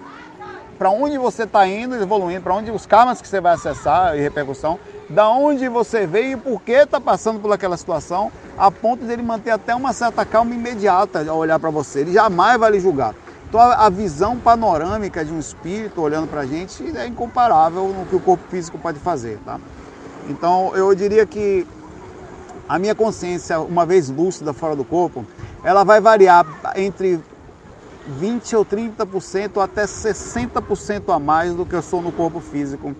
A: para onde você está indo, evoluindo, para onde os karmas que você vai acessar e repercussão, da onde você veio e por que está passando por aquela situação, a ponto de ele manter até uma certa calma imediata ao olhar para você. Ele jamais vai lhe julgar. Então a visão panorâmica de um espírito olhando para a gente é incomparável no que o corpo físico pode fazer, tá? Então eu diria que a minha consciência, uma vez lúcida fora do corpo, ela vai variar entre 20 ou 30% ou até 60% a mais do que eu sou no corpo físico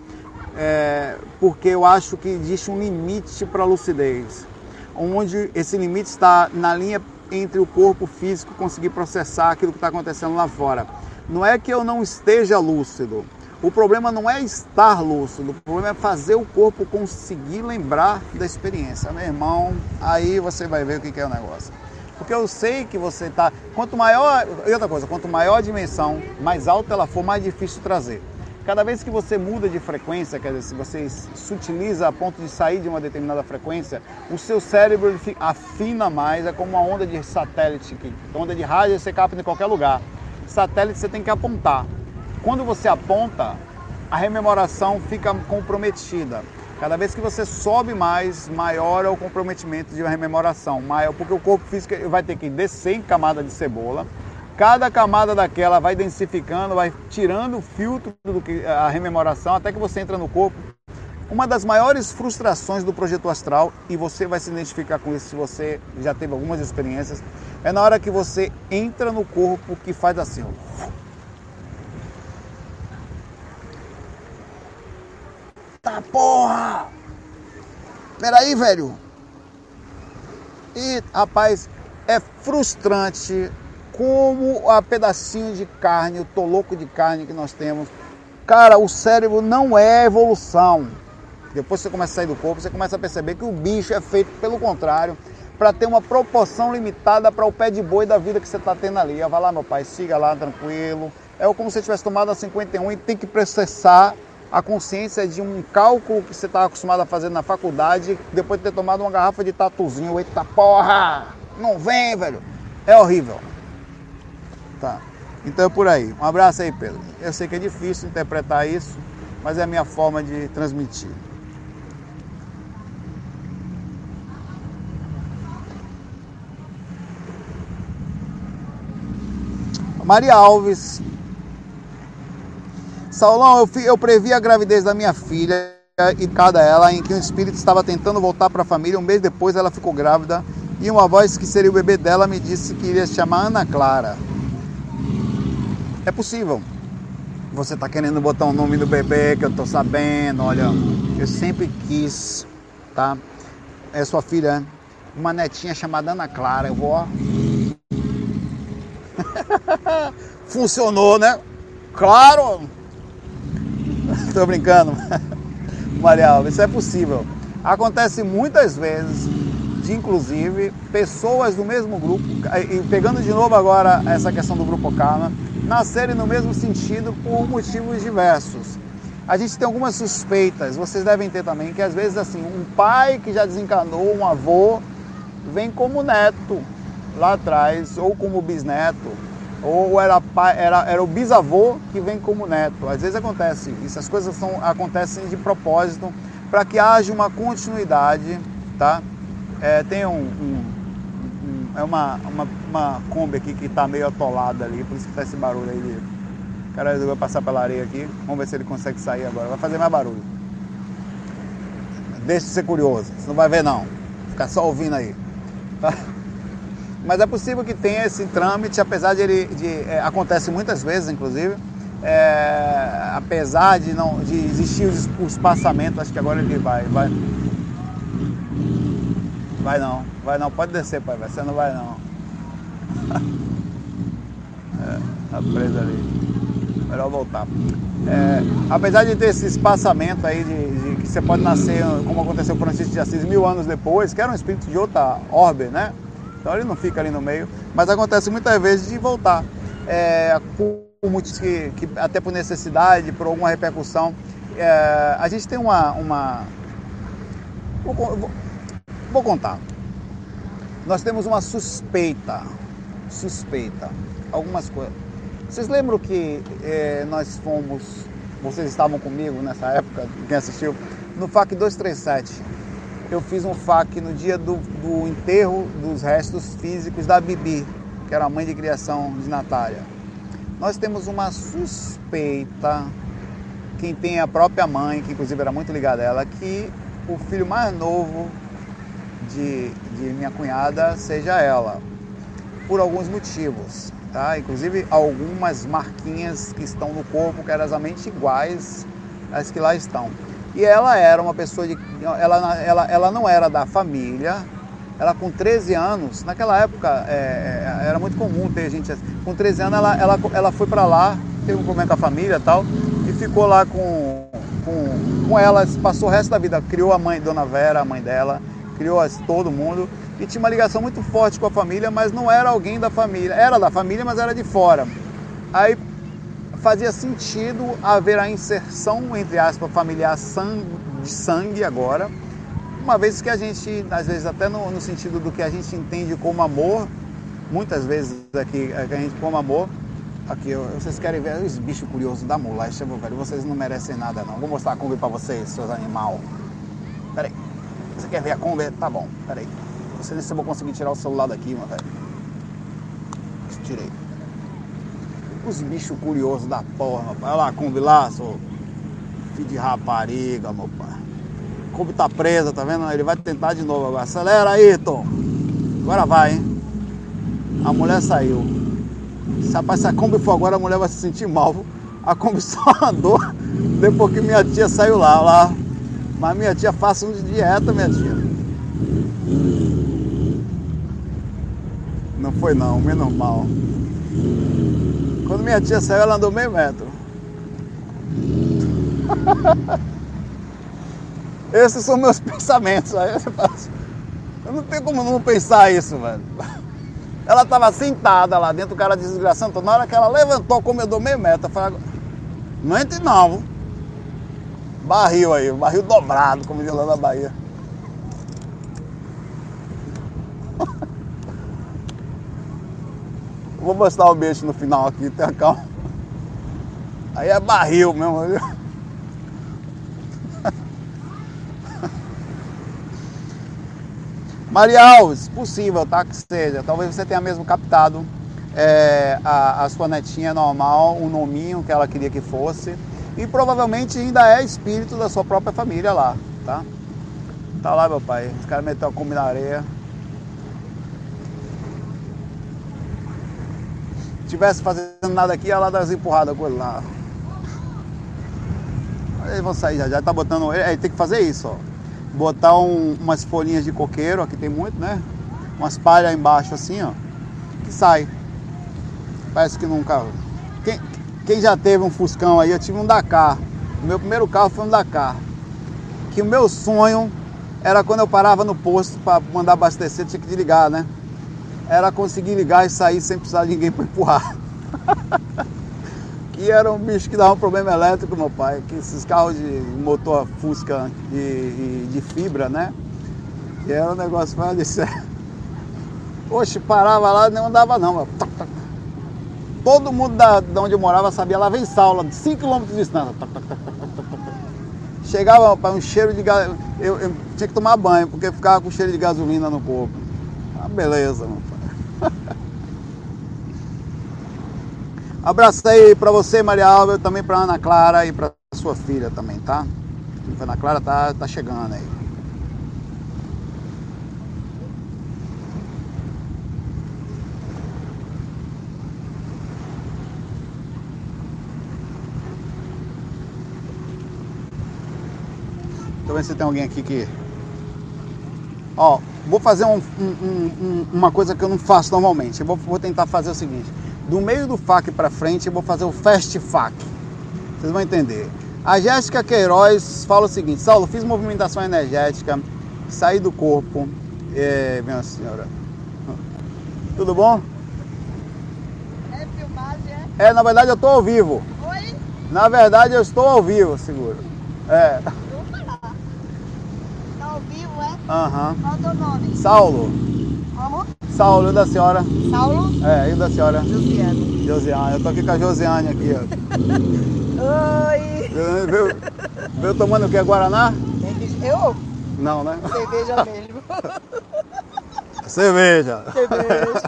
A: é, porque eu acho que existe um limite para a lucidez, onde esse limite está na linha entre o corpo físico conseguir processar aquilo que está acontecendo lá fora. Não é que eu não esteja lúcido. O problema não é estar lúcido, o problema é fazer o corpo conseguir lembrar da experiência. Meu irmão, aí você vai ver o que é o negócio. Porque eu sei que você está. Quanto maior. E outra coisa, quanto maior a dimensão, mais alta ela for, mais difícil trazer. Cada vez que você muda de frequência, quer dizer, se você se utiliza a ponto de sair de uma determinada frequência, o seu cérebro afina mais, é como uma onda de satélite, que onda de rádio você capta em qualquer lugar. Satélite você tem que apontar. Quando você aponta, a rememoração fica comprometida. Cada vez que você sobe mais, maior é o comprometimento de uma rememoração, maior, porque o corpo físico vai ter que descer em camada de cebola. Cada camada daquela vai densificando, vai tirando o filtro do que a rememoração até que você entra no corpo. Uma das maiores frustrações do projeto astral, e você vai se identificar com isso se você já teve algumas experiências, é na hora que você entra no corpo que faz assim. Tá porra! Peraí, velho. E, rapaz, é frustrante como a pedacinho de carne, o toloco de carne que nós temos. Cara, o cérebro não é evolução. Depois você começa a sair do corpo, você começa a perceber que o bicho é feito pelo contrário, para ter uma proporção limitada para o pé de boi da vida que você está tendo ali. Vai lá, meu pai, siga lá, tranquilo. É como se você tivesse tomado a 51 e tem que processar a consciência de um cálculo que você estava acostumado a fazer na faculdade, depois de ter tomado uma garrafa de tatuzinho. Eita porra! Não vem, velho! É horrível. Tá. Então é por aí. Um abraço aí, Pedro. Eu sei que é difícil interpretar isso, mas é a minha forma de transmitir. Maria Alves Saulão, eu, eu previ a gravidez da minha filha e cada ela em que um espírito estava tentando voltar para a família. Um mês depois ela ficou grávida e uma voz que seria o bebê dela me disse que iria se chamar Ana Clara. É possível. Você está querendo botar o nome do bebê que eu estou sabendo. Olha, eu sempre quis, tá? É sua filha, uma netinha chamada Ana Clara. Eu vou. Funcionou, né? Claro! Estou brincando. Maria Alves, isso é possível. Acontece muitas vezes de, inclusive, pessoas do mesmo grupo, e pegando de novo agora essa questão do grupo Karma, nascerem no mesmo sentido por motivos diversos. A gente tem algumas suspeitas, vocês devem ter também, que às vezes assim, um pai que já desencanou, um avô, vem como neto lá atrás, ou como bisneto, ou era, era, era o bisavô que vem como neto. Às vezes acontece isso, as coisas são, acontecem de propósito para que haja uma continuidade, tá? É, tem um, um, um, é uma, uma, uma Kombi aqui que está meio atolada ali, por isso que tá esse barulho aí. O cara resolveu passar pela areia aqui, vamos ver se ele consegue sair agora, vai fazer mais barulho. Deixa de ser curioso, você não vai ver não, ficar só ouvindo aí. Tá? Mas é possível que tenha esse trâmite, apesar de ele de, é, acontece muitas vezes, inclusive, é, apesar de não de existir o, espaçamento, acho que agora ele vai, vai. Vai não, vai não, pode descer, pai, você não vai não. é, tá preso ali. Melhor voltar. É, apesar de ter esse espaçamento aí de, de, que você pode nascer, como aconteceu com Francisco de Assis mil anos depois, que era um espírito de outra orbe, né? Então ele não fica ali no meio, mas acontece muitas vezes de voltar. É, muitos que, que, até por necessidade, por alguma repercussão. É, a gente tem uma. uma... Vou, vou, vou contar. Nós temos uma suspeita. Suspeita. Algumas coisas. Vocês lembram que é, nós fomos. Vocês estavam comigo nessa época, quem assistiu, no FAC 237 eu fiz um FAQ no dia do, do enterro dos restos físicos da Bibi, que era a mãe de criação de Natália. Nós temos uma suspeita, quem tem a própria mãe, que inclusive era muito ligada a ela, que o filho mais novo de, de minha cunhada seja ela, por alguns motivos. Tá? Inclusive algumas marquinhas que estão no corpo, que eram exatamente iguais às que lá estão. E ela era uma pessoa de. Ela, ela, ela não era da família. Ela com 13 anos, naquela época é, é era muito comum ter gente assim. Com 13 anos ela, ela, ela foi para lá, teve um problema com a família e tal, e ficou lá com, com, com elas, passou o resto da vida. Criou a mãe, Dona Vera, a mãe dela, criou todo mundo e tinha uma ligação muito forte com a família, mas não era alguém da família. Era da família, mas era de fora. Aí fazia sentido haver a inserção, entre aspas, familiar de sangue agora, uma vez que a gente, às vezes até no, no sentido do que a gente entende como amor, muitas vezes aqui a gente como amor, aqui vocês querem ver os bichos curiosos da mulacha, velho, vocês não merecem nada não. Vou mostrar a Kombi para vocês, seus animal. Peraí. Você quer ver a Kombi? Tá bom, peraí. Não sei se eu vou conseguir tirar o celular daqui, mano, velho. Tirei. Os bichos curiosos da porra, pai. Olha lá Kombi lá, sou filho de rapariga, meu pai. Kombi tá presa, tá vendo? Ele vai tentar de novo agora. Acelera aí, Tom. Agora vai, hein? A mulher saiu. Se, rapaz, se a Kombi for agora, a mulher vai se sentir mal. A Kombi só andou depois que minha tia saiu lá. lá. Mas minha tia faça um de dieta, minha tia. Não foi não, menos mal. Quando minha tia saiu, ela andou meio metro. Esses são meus pensamentos. Eu não tenho como não pensar isso, velho. Ela estava sentada lá dentro, o cara desgraçando. Na hora que ela levantou, comedor meio metro, eu falei, não entre não. Barril aí, barril dobrado, como diz lá na Bahia. Vou mostrar o beijo no final aqui, tenha calma. Aí é barril mesmo. Maria Alves, possível, tá? Que seja. Talvez você tenha mesmo captado é, a, a, sua netinha normal, o nominho que ela queria que fosse. E provavelmente ainda é espírito da sua própria família lá, tá? Tá lá, meu pai. Os caras meteu a comida na areia. Tivesse fazendo nada aqui, ia lá dar as empurradas com ele lá. Eles vão sair já, já tá botando. É, tem que fazer isso, ó botar um, umas folhinhas de coqueiro, aqui tem muito, né? Umas palhas embaixo assim, ó, que sai. Parece que nunca. Quem, quem já teve um Fuscão aí, eu tive um Dakar. O meu primeiro carro foi um Dakar. Que o meu sonho era quando eu parava no posto para mandar abastecer, tinha que ligar, né? Era conseguir ligar e sair sem precisar de ninguém para empurrar. E era um bicho que dava um problema elétrico, meu pai. Que esses carros de motor Fusca de, de fibra, né? E era um negócio de sério. Oxe, parava lá e não andava não. Todo mundo da, de onde eu morava sabia, lá vem Saula, 5 km de distância. Chegava para um cheiro de gás. Eu, eu, tinha que tomar banho, porque ficava com cheiro de gasolina no corpo. Ah, beleza, meu pai. Abraço aí para você, Maria Alves, também para Ana Clara e para sua filha também, tá? A Ana Clara tá, tá chegando aí. Deixa eu ver se tem alguém aqui que. Ó, vou fazer um, um, um, uma coisa que eu não faço normalmente. Eu vou, vou tentar fazer o seguinte do meio do FAC para frente, eu vou fazer o Fast FAC. Vocês vão entender. A Jéssica Queiroz fala o seguinte: Saulo, fiz movimentação energética, saí do corpo. É, minha senhora. Tudo bom?
B: É filmagem, é?
A: É, na verdade eu estou ao vivo.
B: Oi?
A: Na verdade eu estou ao vivo, seguro. É.
B: Vou falar. Tá ao vivo, é?
A: Aham.
B: Qual é o teu nome?
A: Saulo.
B: Como?
A: Saulo, e da senhora?
B: Saulo?
A: É, e da senhora?
B: Josiane.
A: Josiane. Eu tô aqui com a Josiane aqui, ó.
B: Oi!
A: Veio, veio tomando o que? Guaraná?
B: Eu?
A: Não, né?
B: Cerveja mesmo.
A: Cerveja.
B: Cerveja.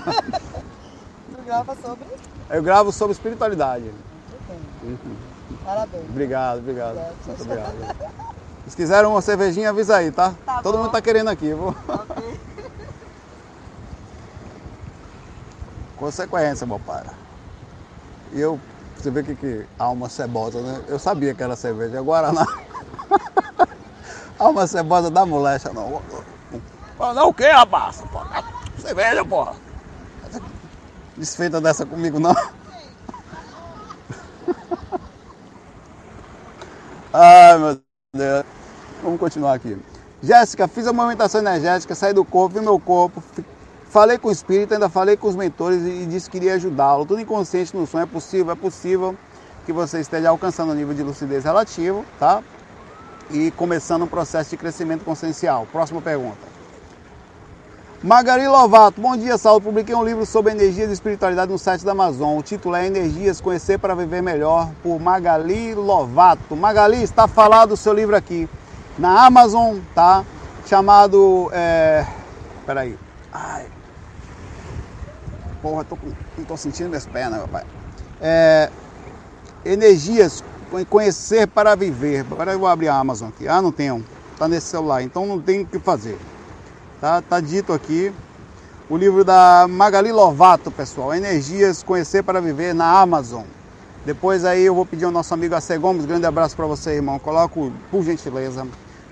B: Tu grava sobre?
A: Eu gravo sobre espiritualidade.
B: Uhum. Parabéns.
A: Obrigado, obrigado.
B: Obrigado.
A: Muito obrigado. Se quiserem uma cervejinha, avisa aí, tá?
B: Tá
A: Todo
B: bom.
A: mundo tá querendo aqui. Vou...
B: Ok.
A: Consequência, meu pai. E eu, você vê que, que alma cebosa, né? Eu sabia que era cerveja, é Guaraná. alma cebosa da molecha, não. Não, não o quê, rapaz? Cerveja, porra. Desfeita dessa comigo, não. Ai, meu Deus. Vamos continuar aqui. Jéssica, fiz a movimentação energética, saí do corpo, vi meu corpo, falei com o espírito, ainda falei com os mentores e, disse que iria ajudá-lo. Tudo inconsciente no sonho, é possível, é possível que você esteja alcançando um nível de lucidez relativo, tá? E começando um processo de crescimento consciencial. Próxima pergunta. Magari Lovato, bom dia, Saulo. Publiquei um livro sobre energias e espiritualidade no site da Amazon. O título é Energias, Conhecer para Viver Melhor, por Magali Lovato. Magali, está falado o seu livro aqui. Na Amazon, tá? Chamado. É... Peraí. Ai. Porra, tô, não tô sentindo minhas pernas, pai. É... Energias conhecer para viver. Agora eu vou abrir a Amazon aqui. Ah, não tenho. Tá nesse celular, então não tem o que fazer. Tá, tá dito aqui. O livro da Magali Lovato, pessoal. Energias conhecer para viver na Amazon. Depois aí eu vou pedir ao nosso amigo AC Gomes, grande abraço para você, irmão. Coloco, por gentileza,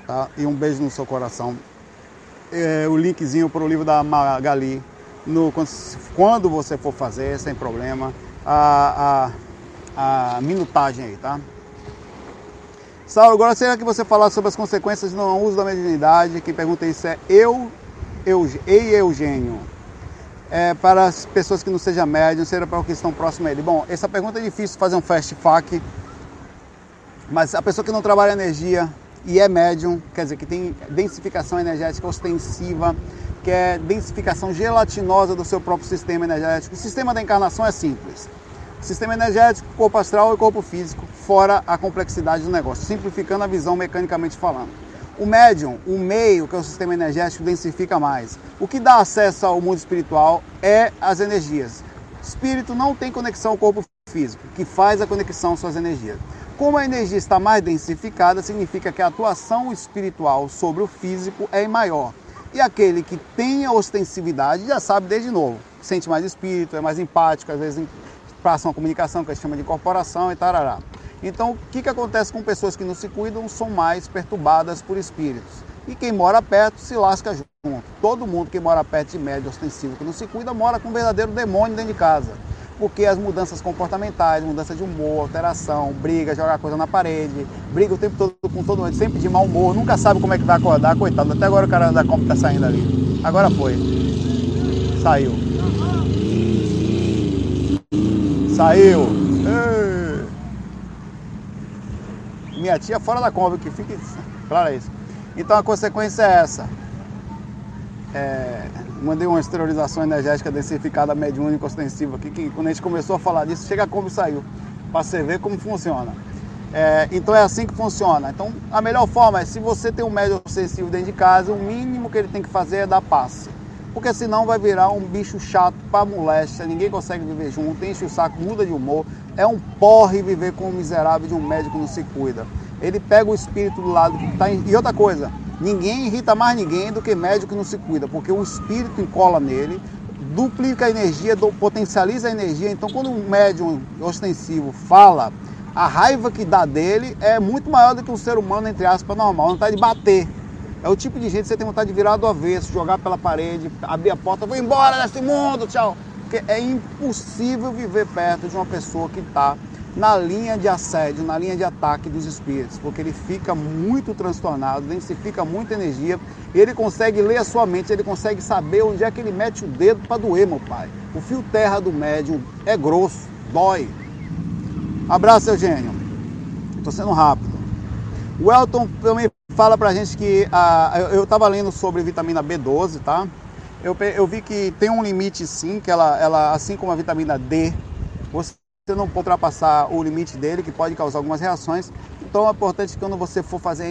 A: tá? E um beijo no seu coração. É, o linkzinho para o livro da Magali, no, quando você for fazer, sem problema, a, a, a minutagem aí, tá? Saulo, agora será que você falar sobre as consequências do não uso da mediunidade? Quem pergunta isso é eu, eu Ei Eugênio é, para as pessoas que não sejam médium, seja para os que estão próximos a ele? Bom, essa pergunta é difícil fazer um fast fac, mas a pessoa que não trabalha energia e é médium, quer dizer, que tem densificação energética ostensiva, que é densificação gelatinosa do seu próprio sistema energético. O sistema da encarnação é simples. Sistema energético, corpo astral e corpo físico, fora a complexidade do negócio, simplificando a visão mecanicamente falando. O médium, o meio, que é o sistema energético, densifica mais. O que dá acesso ao mundo espiritual é as energias. Espírito não tem conexão ao corpo físico, que faz a conexão suas energias. Como a energia está mais densificada, significa que a atuação espiritual sobre o físico é maior. E aquele que tem a ostensividade já sabe desde novo. Sente mais espírito, é mais empático, às vezes passa uma comunicação que a gente chama de incorporação e tarará. Então, o que, que acontece com pessoas que não se cuidam? São mais perturbadas por espíritos. E quem mora perto se lasca junto. Todo mundo que mora perto de médio ostensivo que não se cuida mora com um verdadeiro demônio dentro de casa. Porque as mudanças comportamentais, mudança de humor, alteração, briga, jogar coisa na parede, briga o tempo todo com todo mundo, sempre de mau humor, nunca sabe como é que vai acordar, coitado. Até agora o cara da compra tá saindo ali. Agora foi. Saiu. Saiu. Ei. Minha tia fora da Kombi, que fique claro isso. Então a consequência é essa. É, mandei uma esterilização energética densificada mediúnica ostensiva aqui, que quando a gente começou a falar disso, chega Kombi saiu. Para você ver como funciona. É, então é assim que funciona. Então a melhor forma é se você tem um médio ostensivo dentro de casa, o mínimo que ele tem que fazer é dar passe. Porque senão vai virar um bicho chato para moléstia, ninguém consegue viver junto, enche o saco, muda de humor, é um porre viver com o miserável de um médico que não se cuida. Ele pega o espírito do lado que está. E outra coisa, ninguém irrita mais ninguém do que médico que não se cuida, porque o espírito encola nele, duplica a energia, potencializa a energia. Então, quando um médium ostensivo fala, a raiva que dá dele é muito maior do que um ser humano, entre aspas, normal. Vontade de bater. É o tipo de gente que você tem vontade de virar do avesso, jogar pela parede, abrir a porta, vou embora desse mundo, tchau. Porque é impossível viver perto de uma pessoa que está na linha de assédio, na linha de ataque dos espíritos, porque ele fica muito transtornado, densifica muita energia, ele consegue ler a sua mente, ele consegue saber onde é que ele mete o dedo para doer, meu pai. O fio terra do médium é grosso, dói. Abraço, Eugênio. Estou sendo rápido. O Elton também fala pra gente que ah, eu estava lendo sobre vitamina B12, tá? eu, eu vi que tem um limite sim, que ela, ela, assim como a vitamina D, você não pode ultrapassar o limite dele, que pode causar algumas reações. Então é importante que quando você for fazer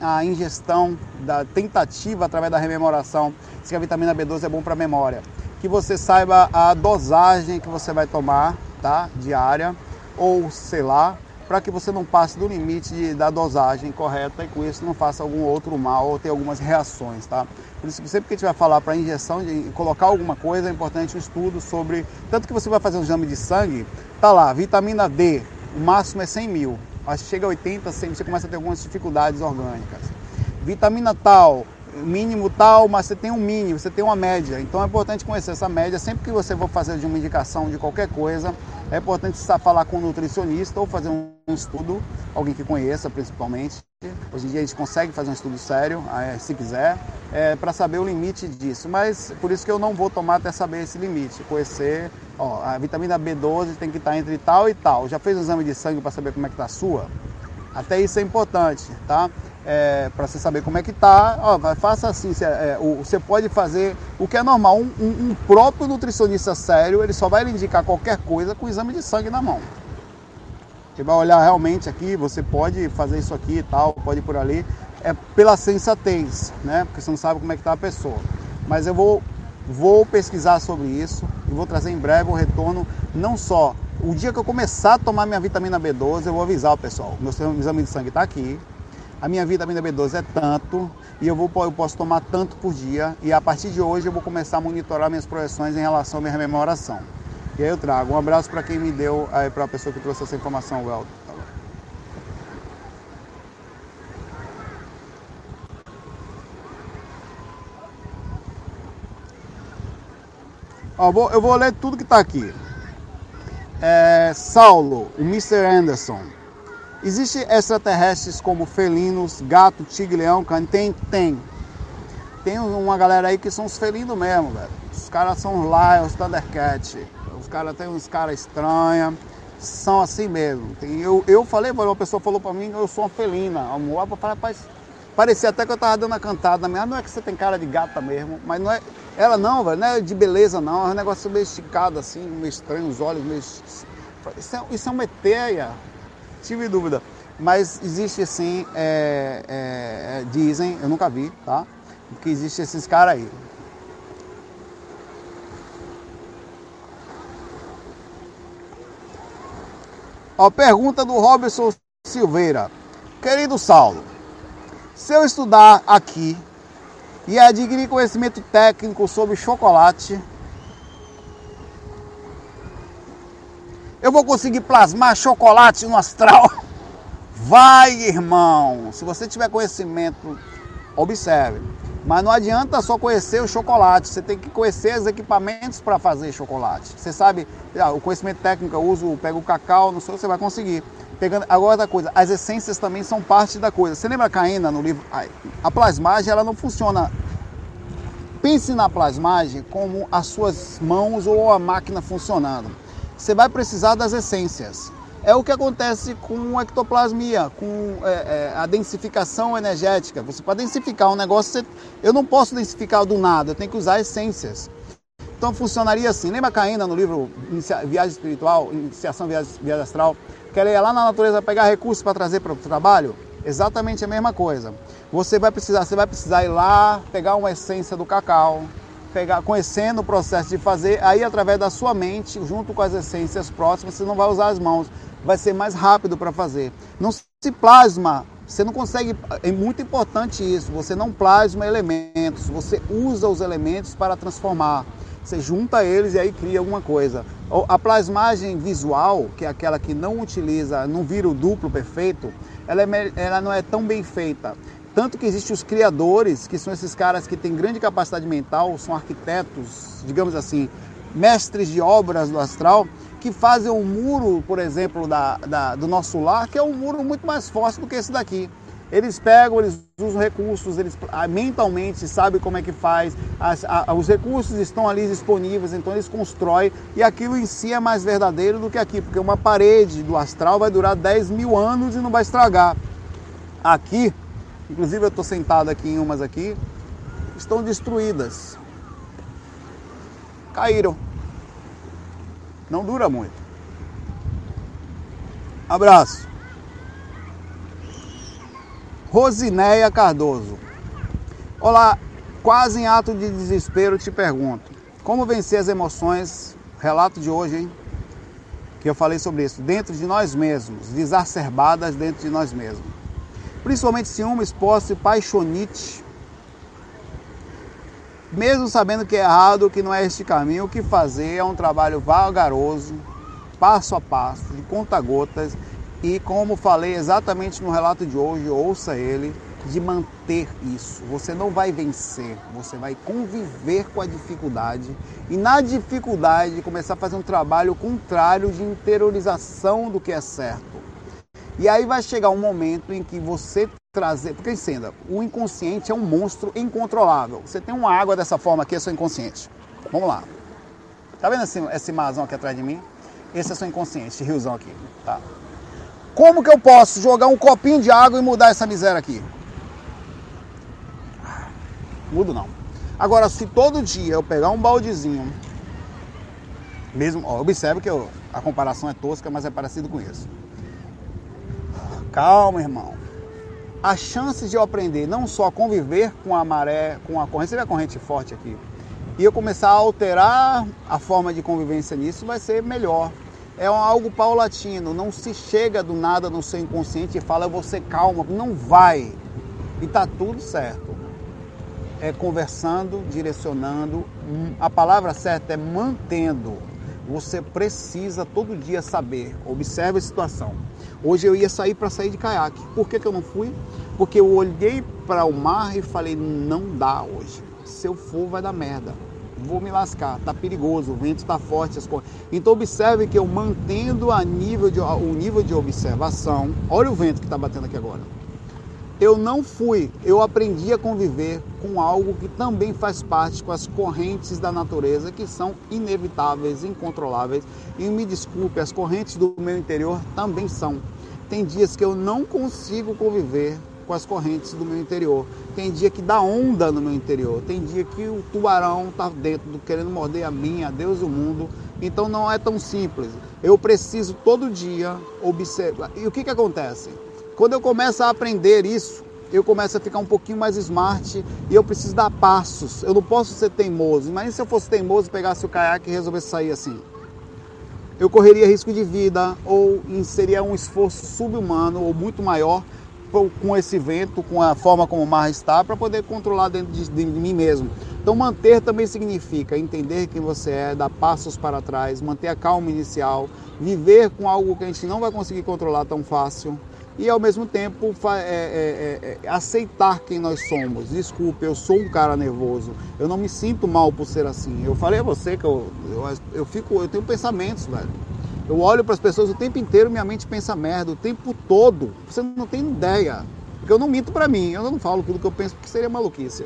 A: a ingestão da tentativa através da rememoração, se a vitamina B12 é bom para a memória, que você saiba a dosagem que você vai tomar, tá? Diária, ou sei lá, para que você não passe do limite da dosagem correta e com isso não faça algum outro mal ou tenha algumas reações, tá? Por isso que a gente vai falar para injeção, de colocar alguma coisa, é importante um estudo sobre, tanto que você vai fazer um exame de sangue, tá lá, vitamina D, o máximo é 100 mil, mas chega a 80, 100, você começa a ter algumas dificuldades orgânicas. Vitamina tal, mínimo tal, mas você tem um mínimo, você tem uma média. Então é importante conhecer essa média. Sempre que você for fazer de uma indicação de qualquer coisa, é importante falar com um nutricionista ou fazer um estudo, alguém que conheça principalmente. Hoje em dia a gente consegue fazer um estudo sério, se quiser, é, para saber o limite disso. Mas por isso que eu não vou tomar até saber esse limite. Conhecer, ó, a vitamina B12 tem que estar entre tal e tal. Já fez um exame de sangue para saber como é que está a sua? Até isso é importante, tá? É, para você saber como é que tá, ó, faça assim, você, é, você pode fazer o que é normal, um, um, próprio nutricionista sério, ele só vai lhe indicar qualquer coisa com o exame de sangue na mão. Ele vai olhar realmente aqui, você pode fazer isso aqui e tal, pode ir por ali, é pela sensatez, né? Porque você não sabe como é que está a pessoa. Mas eu vou, vou pesquisar sobre isso e vou trazer em breve o retorno, não só o dia que eu começar a tomar minha vitamina B12, eu vou avisar o pessoal. Meu exame de sangue está aqui. A minha vitamina B12 é tanto e eu, vou, eu posso tomar tanto por dia. E a partir de hoje eu vou começar a monitorar minhas projeções em relação à minha rememoração. E aí eu trago. Um abraço para quem me deu, para a pessoa que trouxe essa informação, Welton. Ó, vou, eu vou ler tudo que está aqui. É, Saulo, o Mr. Anderson. Existem extraterrestres como felinos, gato, tigre, leão, cão? Tem, tem. Tem uma galera aí que são os felinos mesmo, velho. Os caras são lá, os Thundercat. Os caras têm uns caras estranhos. São assim mesmo. Tem, eu, eu falei, uma pessoa falou pra mim, eu sou uma felina. Rapaz, parecia até que eu tava dando a cantada. Não é que você tem cara de gata mesmo, mas não é. Ela não, velho, não é de beleza não, é um negócio meio esticado assim, meio estranho, os olhos meio. Isso é, isso é uma eteia, tive dúvida. Mas existe assim, é, é, é, dizem, eu nunca vi, tá? Que existe esses caras aí. Ó, pergunta do Robson Silveira. Querido Saulo, se eu estudar aqui e adquirir conhecimento técnico sobre chocolate, eu vou conseguir plasmar chocolate no astral? Vai, irmão! Se você tiver conhecimento, observe. Mas não adianta só conhecer o chocolate, você tem que conhecer os equipamentos para fazer chocolate. Você sabe, ah, o conhecimento técnico, eu uso, pego o cacau, não sei, você vai conseguir. Pegando, agora da coisa, as essências também são parte da coisa. Você lembra a no livro? A plasmagem ela não funciona. Pense na plasmagem como as suas mãos ou a máquina funcionando. Você vai precisar das essências. É o que acontece com a ectoplasmia, com é, é, a densificação energética. Você para densificar um negócio, você, eu não posso densificar do nada, eu tenho que usar essências. Então funcionaria assim. Lembra a no livro Viagem Espiritual, Iniciação Viagem, Viagem Astral? Que ela ia lá na natureza pegar recursos para trazer para o trabalho, exatamente a mesma coisa. Você vai precisar, você vai precisar ir lá, pegar uma essência do cacau, pegar, conhecendo o processo de fazer, aí através da sua mente, junto com as essências próximas, você não vai usar as mãos, vai ser mais rápido para fazer. Não se plasma, você não consegue, é muito importante isso, você não plasma elementos, você usa os elementos para transformar. Você junta eles e aí cria alguma coisa. A plasmagem visual, que é aquela que não utiliza, não vira o duplo perfeito, ela, é, ela não é tão bem feita. Tanto que existem os criadores, que são esses caras que têm grande capacidade mental, são arquitetos, digamos assim, mestres de obras do astral, que fazem um muro, por exemplo, da, da, do nosso lar, que é um muro muito mais forte do que esse daqui. Eles pegam, eles usam recursos, eles ah, mentalmente sabem como é que faz, as, a, os recursos estão ali disponíveis, então eles constroem e aquilo em si é mais verdadeiro do que aqui, porque uma parede do astral vai durar 10 mil anos e não vai estragar. Aqui, inclusive eu estou sentado aqui em umas aqui, estão destruídas. Caíram. Não dura muito. Abraço. Rosinéia Cardoso. Olá, quase em ato de desespero te pergunto: como vencer as emoções? Relato de hoje, hein? Que eu falei sobre isso, dentro de nós mesmos, exacerbadas dentro de nós mesmos. Principalmente ciúmes, posse, paixonite. Mesmo sabendo que é errado, que não é este caminho, o que fazer é um trabalho vagaroso, passo a passo, de conta-gotas e como falei exatamente no relato de hoje, ouça ele, de manter isso. Você não vai vencer, você vai conviver com a dificuldade e na dificuldade começar a fazer um trabalho contrário de interiorização do que é certo. E aí vai chegar um momento em que você trazer, porque entenda, o inconsciente é um monstro incontrolável. Você tem uma água dessa forma aqui, é seu inconsciente. Vamos lá. Tá vendo esse, esse marzão aqui atrás de mim? Esse é seu inconsciente, esse riozão aqui, tá? Como que eu posso jogar um copinho de água e mudar essa miséria aqui? Mudo não. Agora, se todo dia eu pegar um baldezinho, mesmo, ó, observe que eu, a comparação é tosca, mas é parecido com isso. Calma, irmão. as chances de eu aprender não só a conviver com a maré, com a corrente, você vê a corrente forte aqui, e eu começar a alterar a forma de convivência nisso, vai ser melhor. É algo paulatino, não se chega do nada no seu inconsciente e fala, ser calma, não vai. E tá tudo certo. É conversando, direcionando, a palavra certa é mantendo. Você precisa todo dia saber, observe a situação. Hoje eu ia sair para sair de caiaque. Por que, que eu não fui? Porque eu olhei para o mar e falei, não dá hoje. Se eu for, vai dar merda. Vou me lascar, tá perigoso, o vento está forte. As coisas. Então observe que eu mantendo a nível de, o nível de observação. Olha o vento que está batendo aqui agora. Eu não fui, eu aprendi a conviver com algo que também faz parte com as correntes da natureza que são inevitáveis, incontroláveis. E me desculpe, as correntes do meu interior também são. Tem dias que eu não consigo conviver com as correntes do meu interior. Tem dia que dá onda no meu interior. Tem dia que o tubarão está dentro, querendo morder a mim, a Deus e o mundo. Então não é tão simples. Eu preciso todo dia observar. E o que, que acontece? Quando eu começo a aprender isso, eu começo a ficar um pouquinho mais smart e eu preciso dar passos. Eu não posso ser teimoso. Imagina se eu fosse teimoso, pegasse o caiaque e resolvesse sair assim. Eu correria risco de vida ou seria um esforço subhumano ou muito maior com esse vento, com a forma como o mar está, para poder controlar dentro de, de, mim mesmo. Então, manter também significa entender quem você é, dar passos para trás, manter a calma inicial, viver com algo que a gente não vai conseguir controlar tão fácil e ao mesmo tempo é, é, é, é, aceitar quem nós somos. Desculpe, eu sou um cara nervoso. Eu não me sinto mal por ser assim. Eu falei a você que eu, eu, eu fico, eu tenho pensamentos, velho. Eu olho para as pessoas o tempo inteiro, minha mente pensa merda o tempo todo. Você não tem ideia. Porque eu não minto para mim, eu não falo tudo que eu penso porque seria maluquice.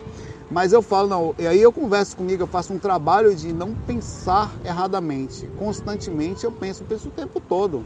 A: Mas eu falo, não, e aí eu converso comigo, eu faço um trabalho de não pensar erradamente. Constantemente eu penso, penso o tempo todo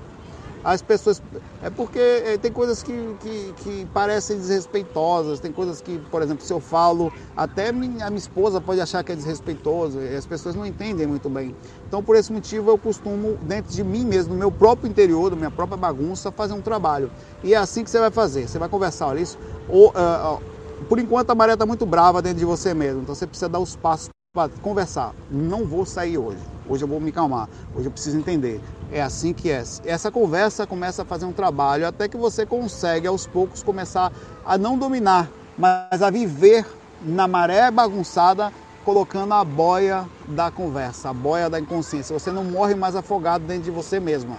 A: as pessoas. É porque é, tem coisas que, que, que, parecem desrespeitosas, tem coisas que, por exemplo, se eu falo, até minha, a minha esposa pode achar que é desrespeitoso, e as pessoas não entendem muito bem. Então, por esse motivo, eu costumo, dentro de mim mesmo, no meu próprio interior, da minha própria bagunça, fazer um trabalho. E é assim que você vai fazer. Você vai conversar, olha isso. Ou, uh, uh, por enquanto, a maré está muito brava dentro de você mesmo, então você precisa dar os passos para conversar. Não vou sair hoje. Hoje eu vou me calmar. Hoje eu preciso entender. É assim que é. Essa conversa começa a fazer um trabalho até que você consegue aos poucos começar a não dominar, mas a viver na maré bagunçada, colocando a boia da conversa, a boia da inconsciência. Você não morre mais afogado dentro de você mesma.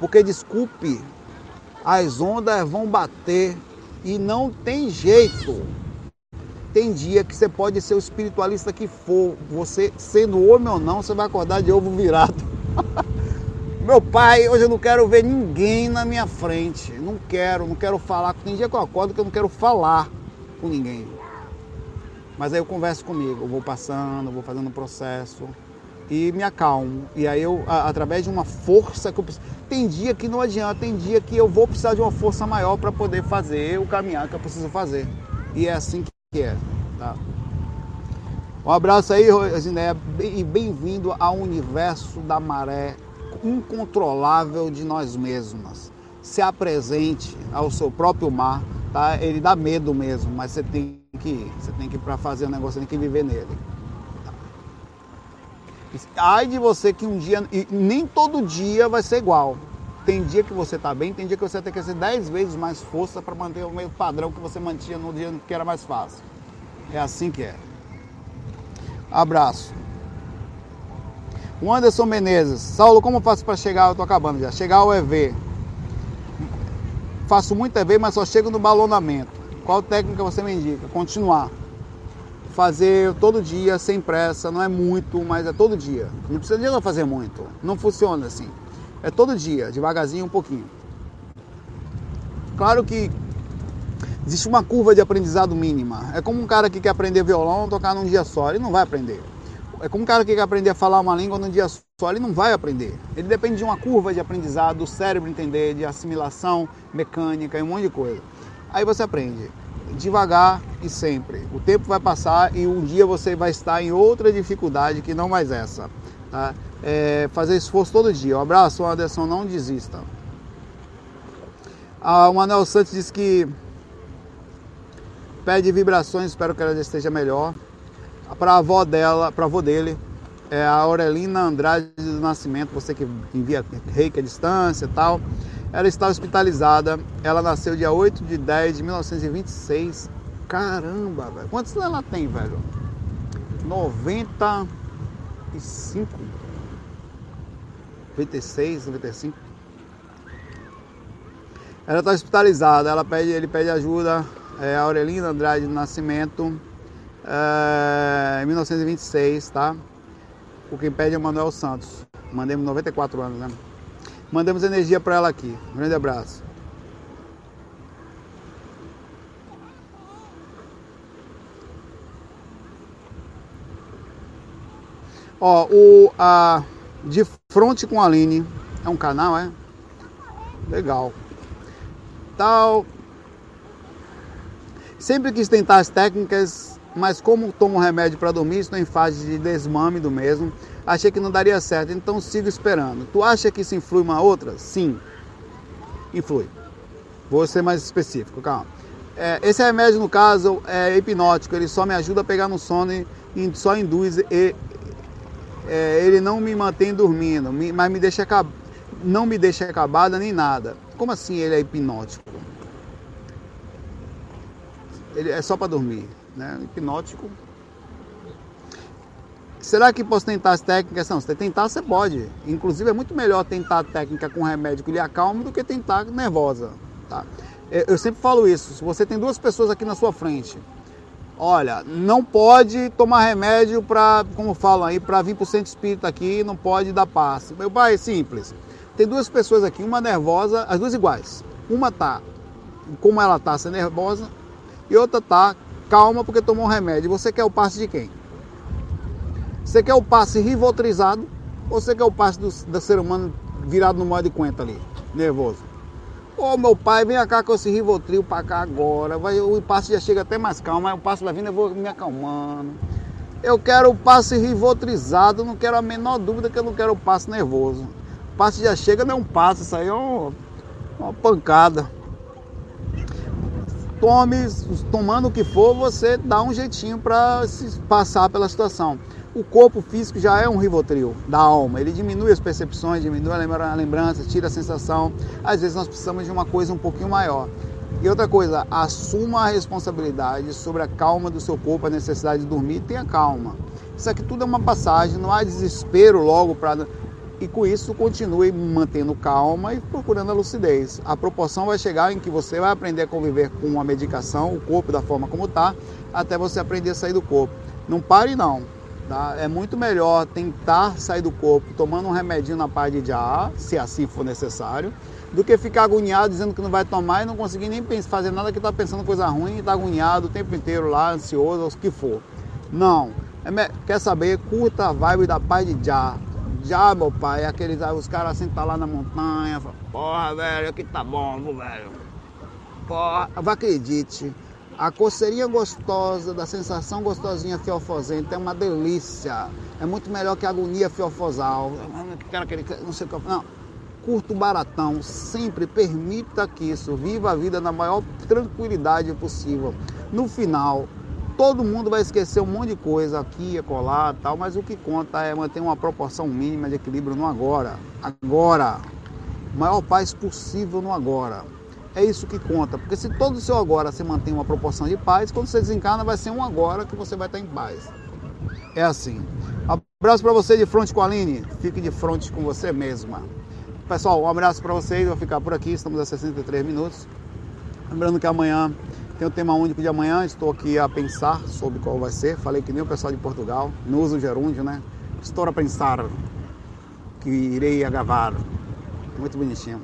A: Porque desculpe, as ondas vão bater e não tem jeito. Tem dia que você pode ser o espiritualista que for, você sendo homem ou não, você vai acordar de ovo virado. Meu pai, hoje eu não quero ver ninguém na minha frente. Não quero, não quero falar. Tem dia que eu acordo que eu não quero falar com ninguém. Mas aí eu converso comigo, eu vou passando, vou fazendo um processo e me acalmo. E aí eu, através de uma força que eu preciso. Tem dia que não adianta, tem dia que eu vou precisar de uma força maior para poder fazer o caminhar que eu preciso fazer. E é assim que é. Tá? Um abraço aí, Rosinéia, e bem-vindo ao universo da maré incontrolável de nós mesmas. Se apresente ao seu próprio mar, tá? Ele dá medo mesmo, mas você tem que ir. Você tem que para fazer o negócio, você tem que viver nele. Tá? Ai de você que um dia, e nem todo dia vai ser igual. Tem dia que você está bem, tem dia que você tem que ter 10 vezes mais força para manter o mesmo padrão que você mantinha no dia que era mais fácil. É assim que é. Abraço. O Anderson Menezes. Saulo, como faço para chegar? Eu estou acabando já. Chegar ao EV. Faço muito EV, mas só chego no balonamento. Qual técnica você me indica? Continuar. Fazer todo dia, sem pressa, não é muito, mas é todo dia. Não precisa de fazer muito. Não funciona assim. É todo dia, devagarzinho um pouquinho. Claro que existe uma curva de aprendizado mínima. É como um cara que quer aprender violão tocar num dia só, ele não vai aprender. É como um cara que quer aprender a falar uma língua num dia só, ele não vai aprender. Ele depende de uma curva de aprendizado, do cérebro entender, de assimilação mecânica e um monte de coisa. Aí você aprende devagar e sempre. O tempo vai passar e um dia você vai estar em outra dificuldade que não mais essa. Tá? É, fazer esforço todo dia. Um abraço, Anderson, não desista. Ah, o Manuel Santos disse que pede vibrações, espero que ela esteja melhor. Para a avó dela, para a avó dele, é a Aurelina Andrade do Nascimento, você que envia reiki à distância e tal. Ela está hospitalizada. Ela nasceu dia 8 de 10 de 1926. Caramba, velho. Quantos anos ela tem, velho? 95. 96, 95. Ela está hospitalizada. Ela pede, ele pede ajuda. É a Aurelina Andrade do Nascimento. É, em 1926, tá? O que pede é o Manuel Santos. Mandemos 94 anos, né? Mandamos energia para ela aqui. Um grande abraço. Ó, o a de frente com a Aline é um canal, é? Legal. Tal. Sempre quis tentar as técnicas, mas como tomo remédio para dormir, estou em fase de desmame do mesmo achei que não daria certo, então sigo esperando. Tu acha que isso influi uma outra? Sim, influi. Vou ser mais específico, calma. É, esse remédio, no caso, é hipnótico, ele só me ajuda a pegar no sono e, e só induz, e, é, ele não me mantém dormindo, me, mas me deixa, não me deixa acabada nem nada. Como assim ele é hipnótico? Ele é só para dormir, né? Hipnótico Será que posso tentar as técnicas? Não, se tentar, você pode. Inclusive, é muito melhor tentar a técnica com remédio que lhe acalma do que tentar nervosa. Tá? Eu sempre falo isso. Se você tem duas pessoas aqui na sua frente, olha, não pode tomar remédio para, como falam aí, para vir para o centro espírita aqui, não pode dar passe. Meu pai é simples. Tem duas pessoas aqui, uma nervosa, as duas iguais. Uma tá como ela tá, sendo nervosa, e outra tá calma porque tomou um remédio. Você quer o passe de quem? Você quer o passe rivotrizado ou você quer o passe do, do ser humano virado no modo de conta ali, nervoso? Ô meu pai, vem cá com esse Rivotril pra cá agora. Vai, o passe já chega até mais calmo, mas o passe vai vindo, eu vou me acalmando. Eu quero o passe rivotrizado, não quero a menor dúvida que eu não quero o passe nervoso. O passe já chega, não é um passe, isso aí é um, uma pancada. Tome, tomando o que for, você dá um jeitinho para passar pela situação o corpo físico já é um rivotril da alma. Ele diminui as percepções, diminui a lembrança, tira a sensação. Às vezes nós precisamos de uma coisa um pouquinho maior. E outra coisa, assuma a responsabilidade sobre a calma do seu corpo, a necessidade de dormir, tenha calma. Isso aqui tudo é uma passagem, não há desespero logo para. E com isso, continue mantendo calma e procurando a lucidez. A proporção vai chegar em que você vai aprender a conviver com a medicação, o corpo da forma como está, até você aprender a sair do corpo. Não pare, não. Tá? É muito melhor tentar sair do corpo tomando um remedinho na parte de ar, se assim for necessário, do que ficar agoniado dizendo que não vai tomar e não conseguir nem fazer nada que está pensando coisa ruim e está agoniado o tempo inteiro lá, ansioso, o que for. Não. É, quer saber? Curta a vibe da paz de já. Já, meu pai, aqueles, os caras tá lá na montanha, porra, velho, aqui tá bom, velho. Porra, acredite a coceirinha gostosa, da sensação gostosinha fiofosenta é uma delícia. É muito melhor que a agonia fiofosal. Não sei o que. Não. Curto baratão. Sempre permita que isso. Viva a vida na maior tranquilidade possível. No final, todo mundo vai esquecer um monte de coisa aqui, acolá, tal, mas o que conta é manter uma proporção mínima de equilíbrio no agora. Agora. Maior paz possível no agora. É isso que conta, porque se todo o seu agora se mantém uma proporção de paz, quando você desencarna vai ser um agora que você vai estar em paz. É assim. Abraço para você de frente com a Aline, fique de frente com você mesma. Pessoal, um abraço para vocês, vou ficar por aqui, estamos a 63 minutos. Lembrando que amanhã tem o tema único de amanhã, estou aqui a pensar sobre qual vai ser. Falei que nem o pessoal de Portugal, no uso gerúndio, né? Estou a pensar que irei a gravar. Muito bonitinho.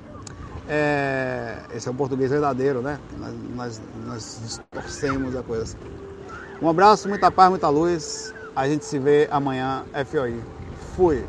A: É, esse é o português verdadeiro, né? Nós, nós, nós distorcemos a coisa. Um abraço, muita paz, muita luz. A gente se vê amanhã, FOI. Fui!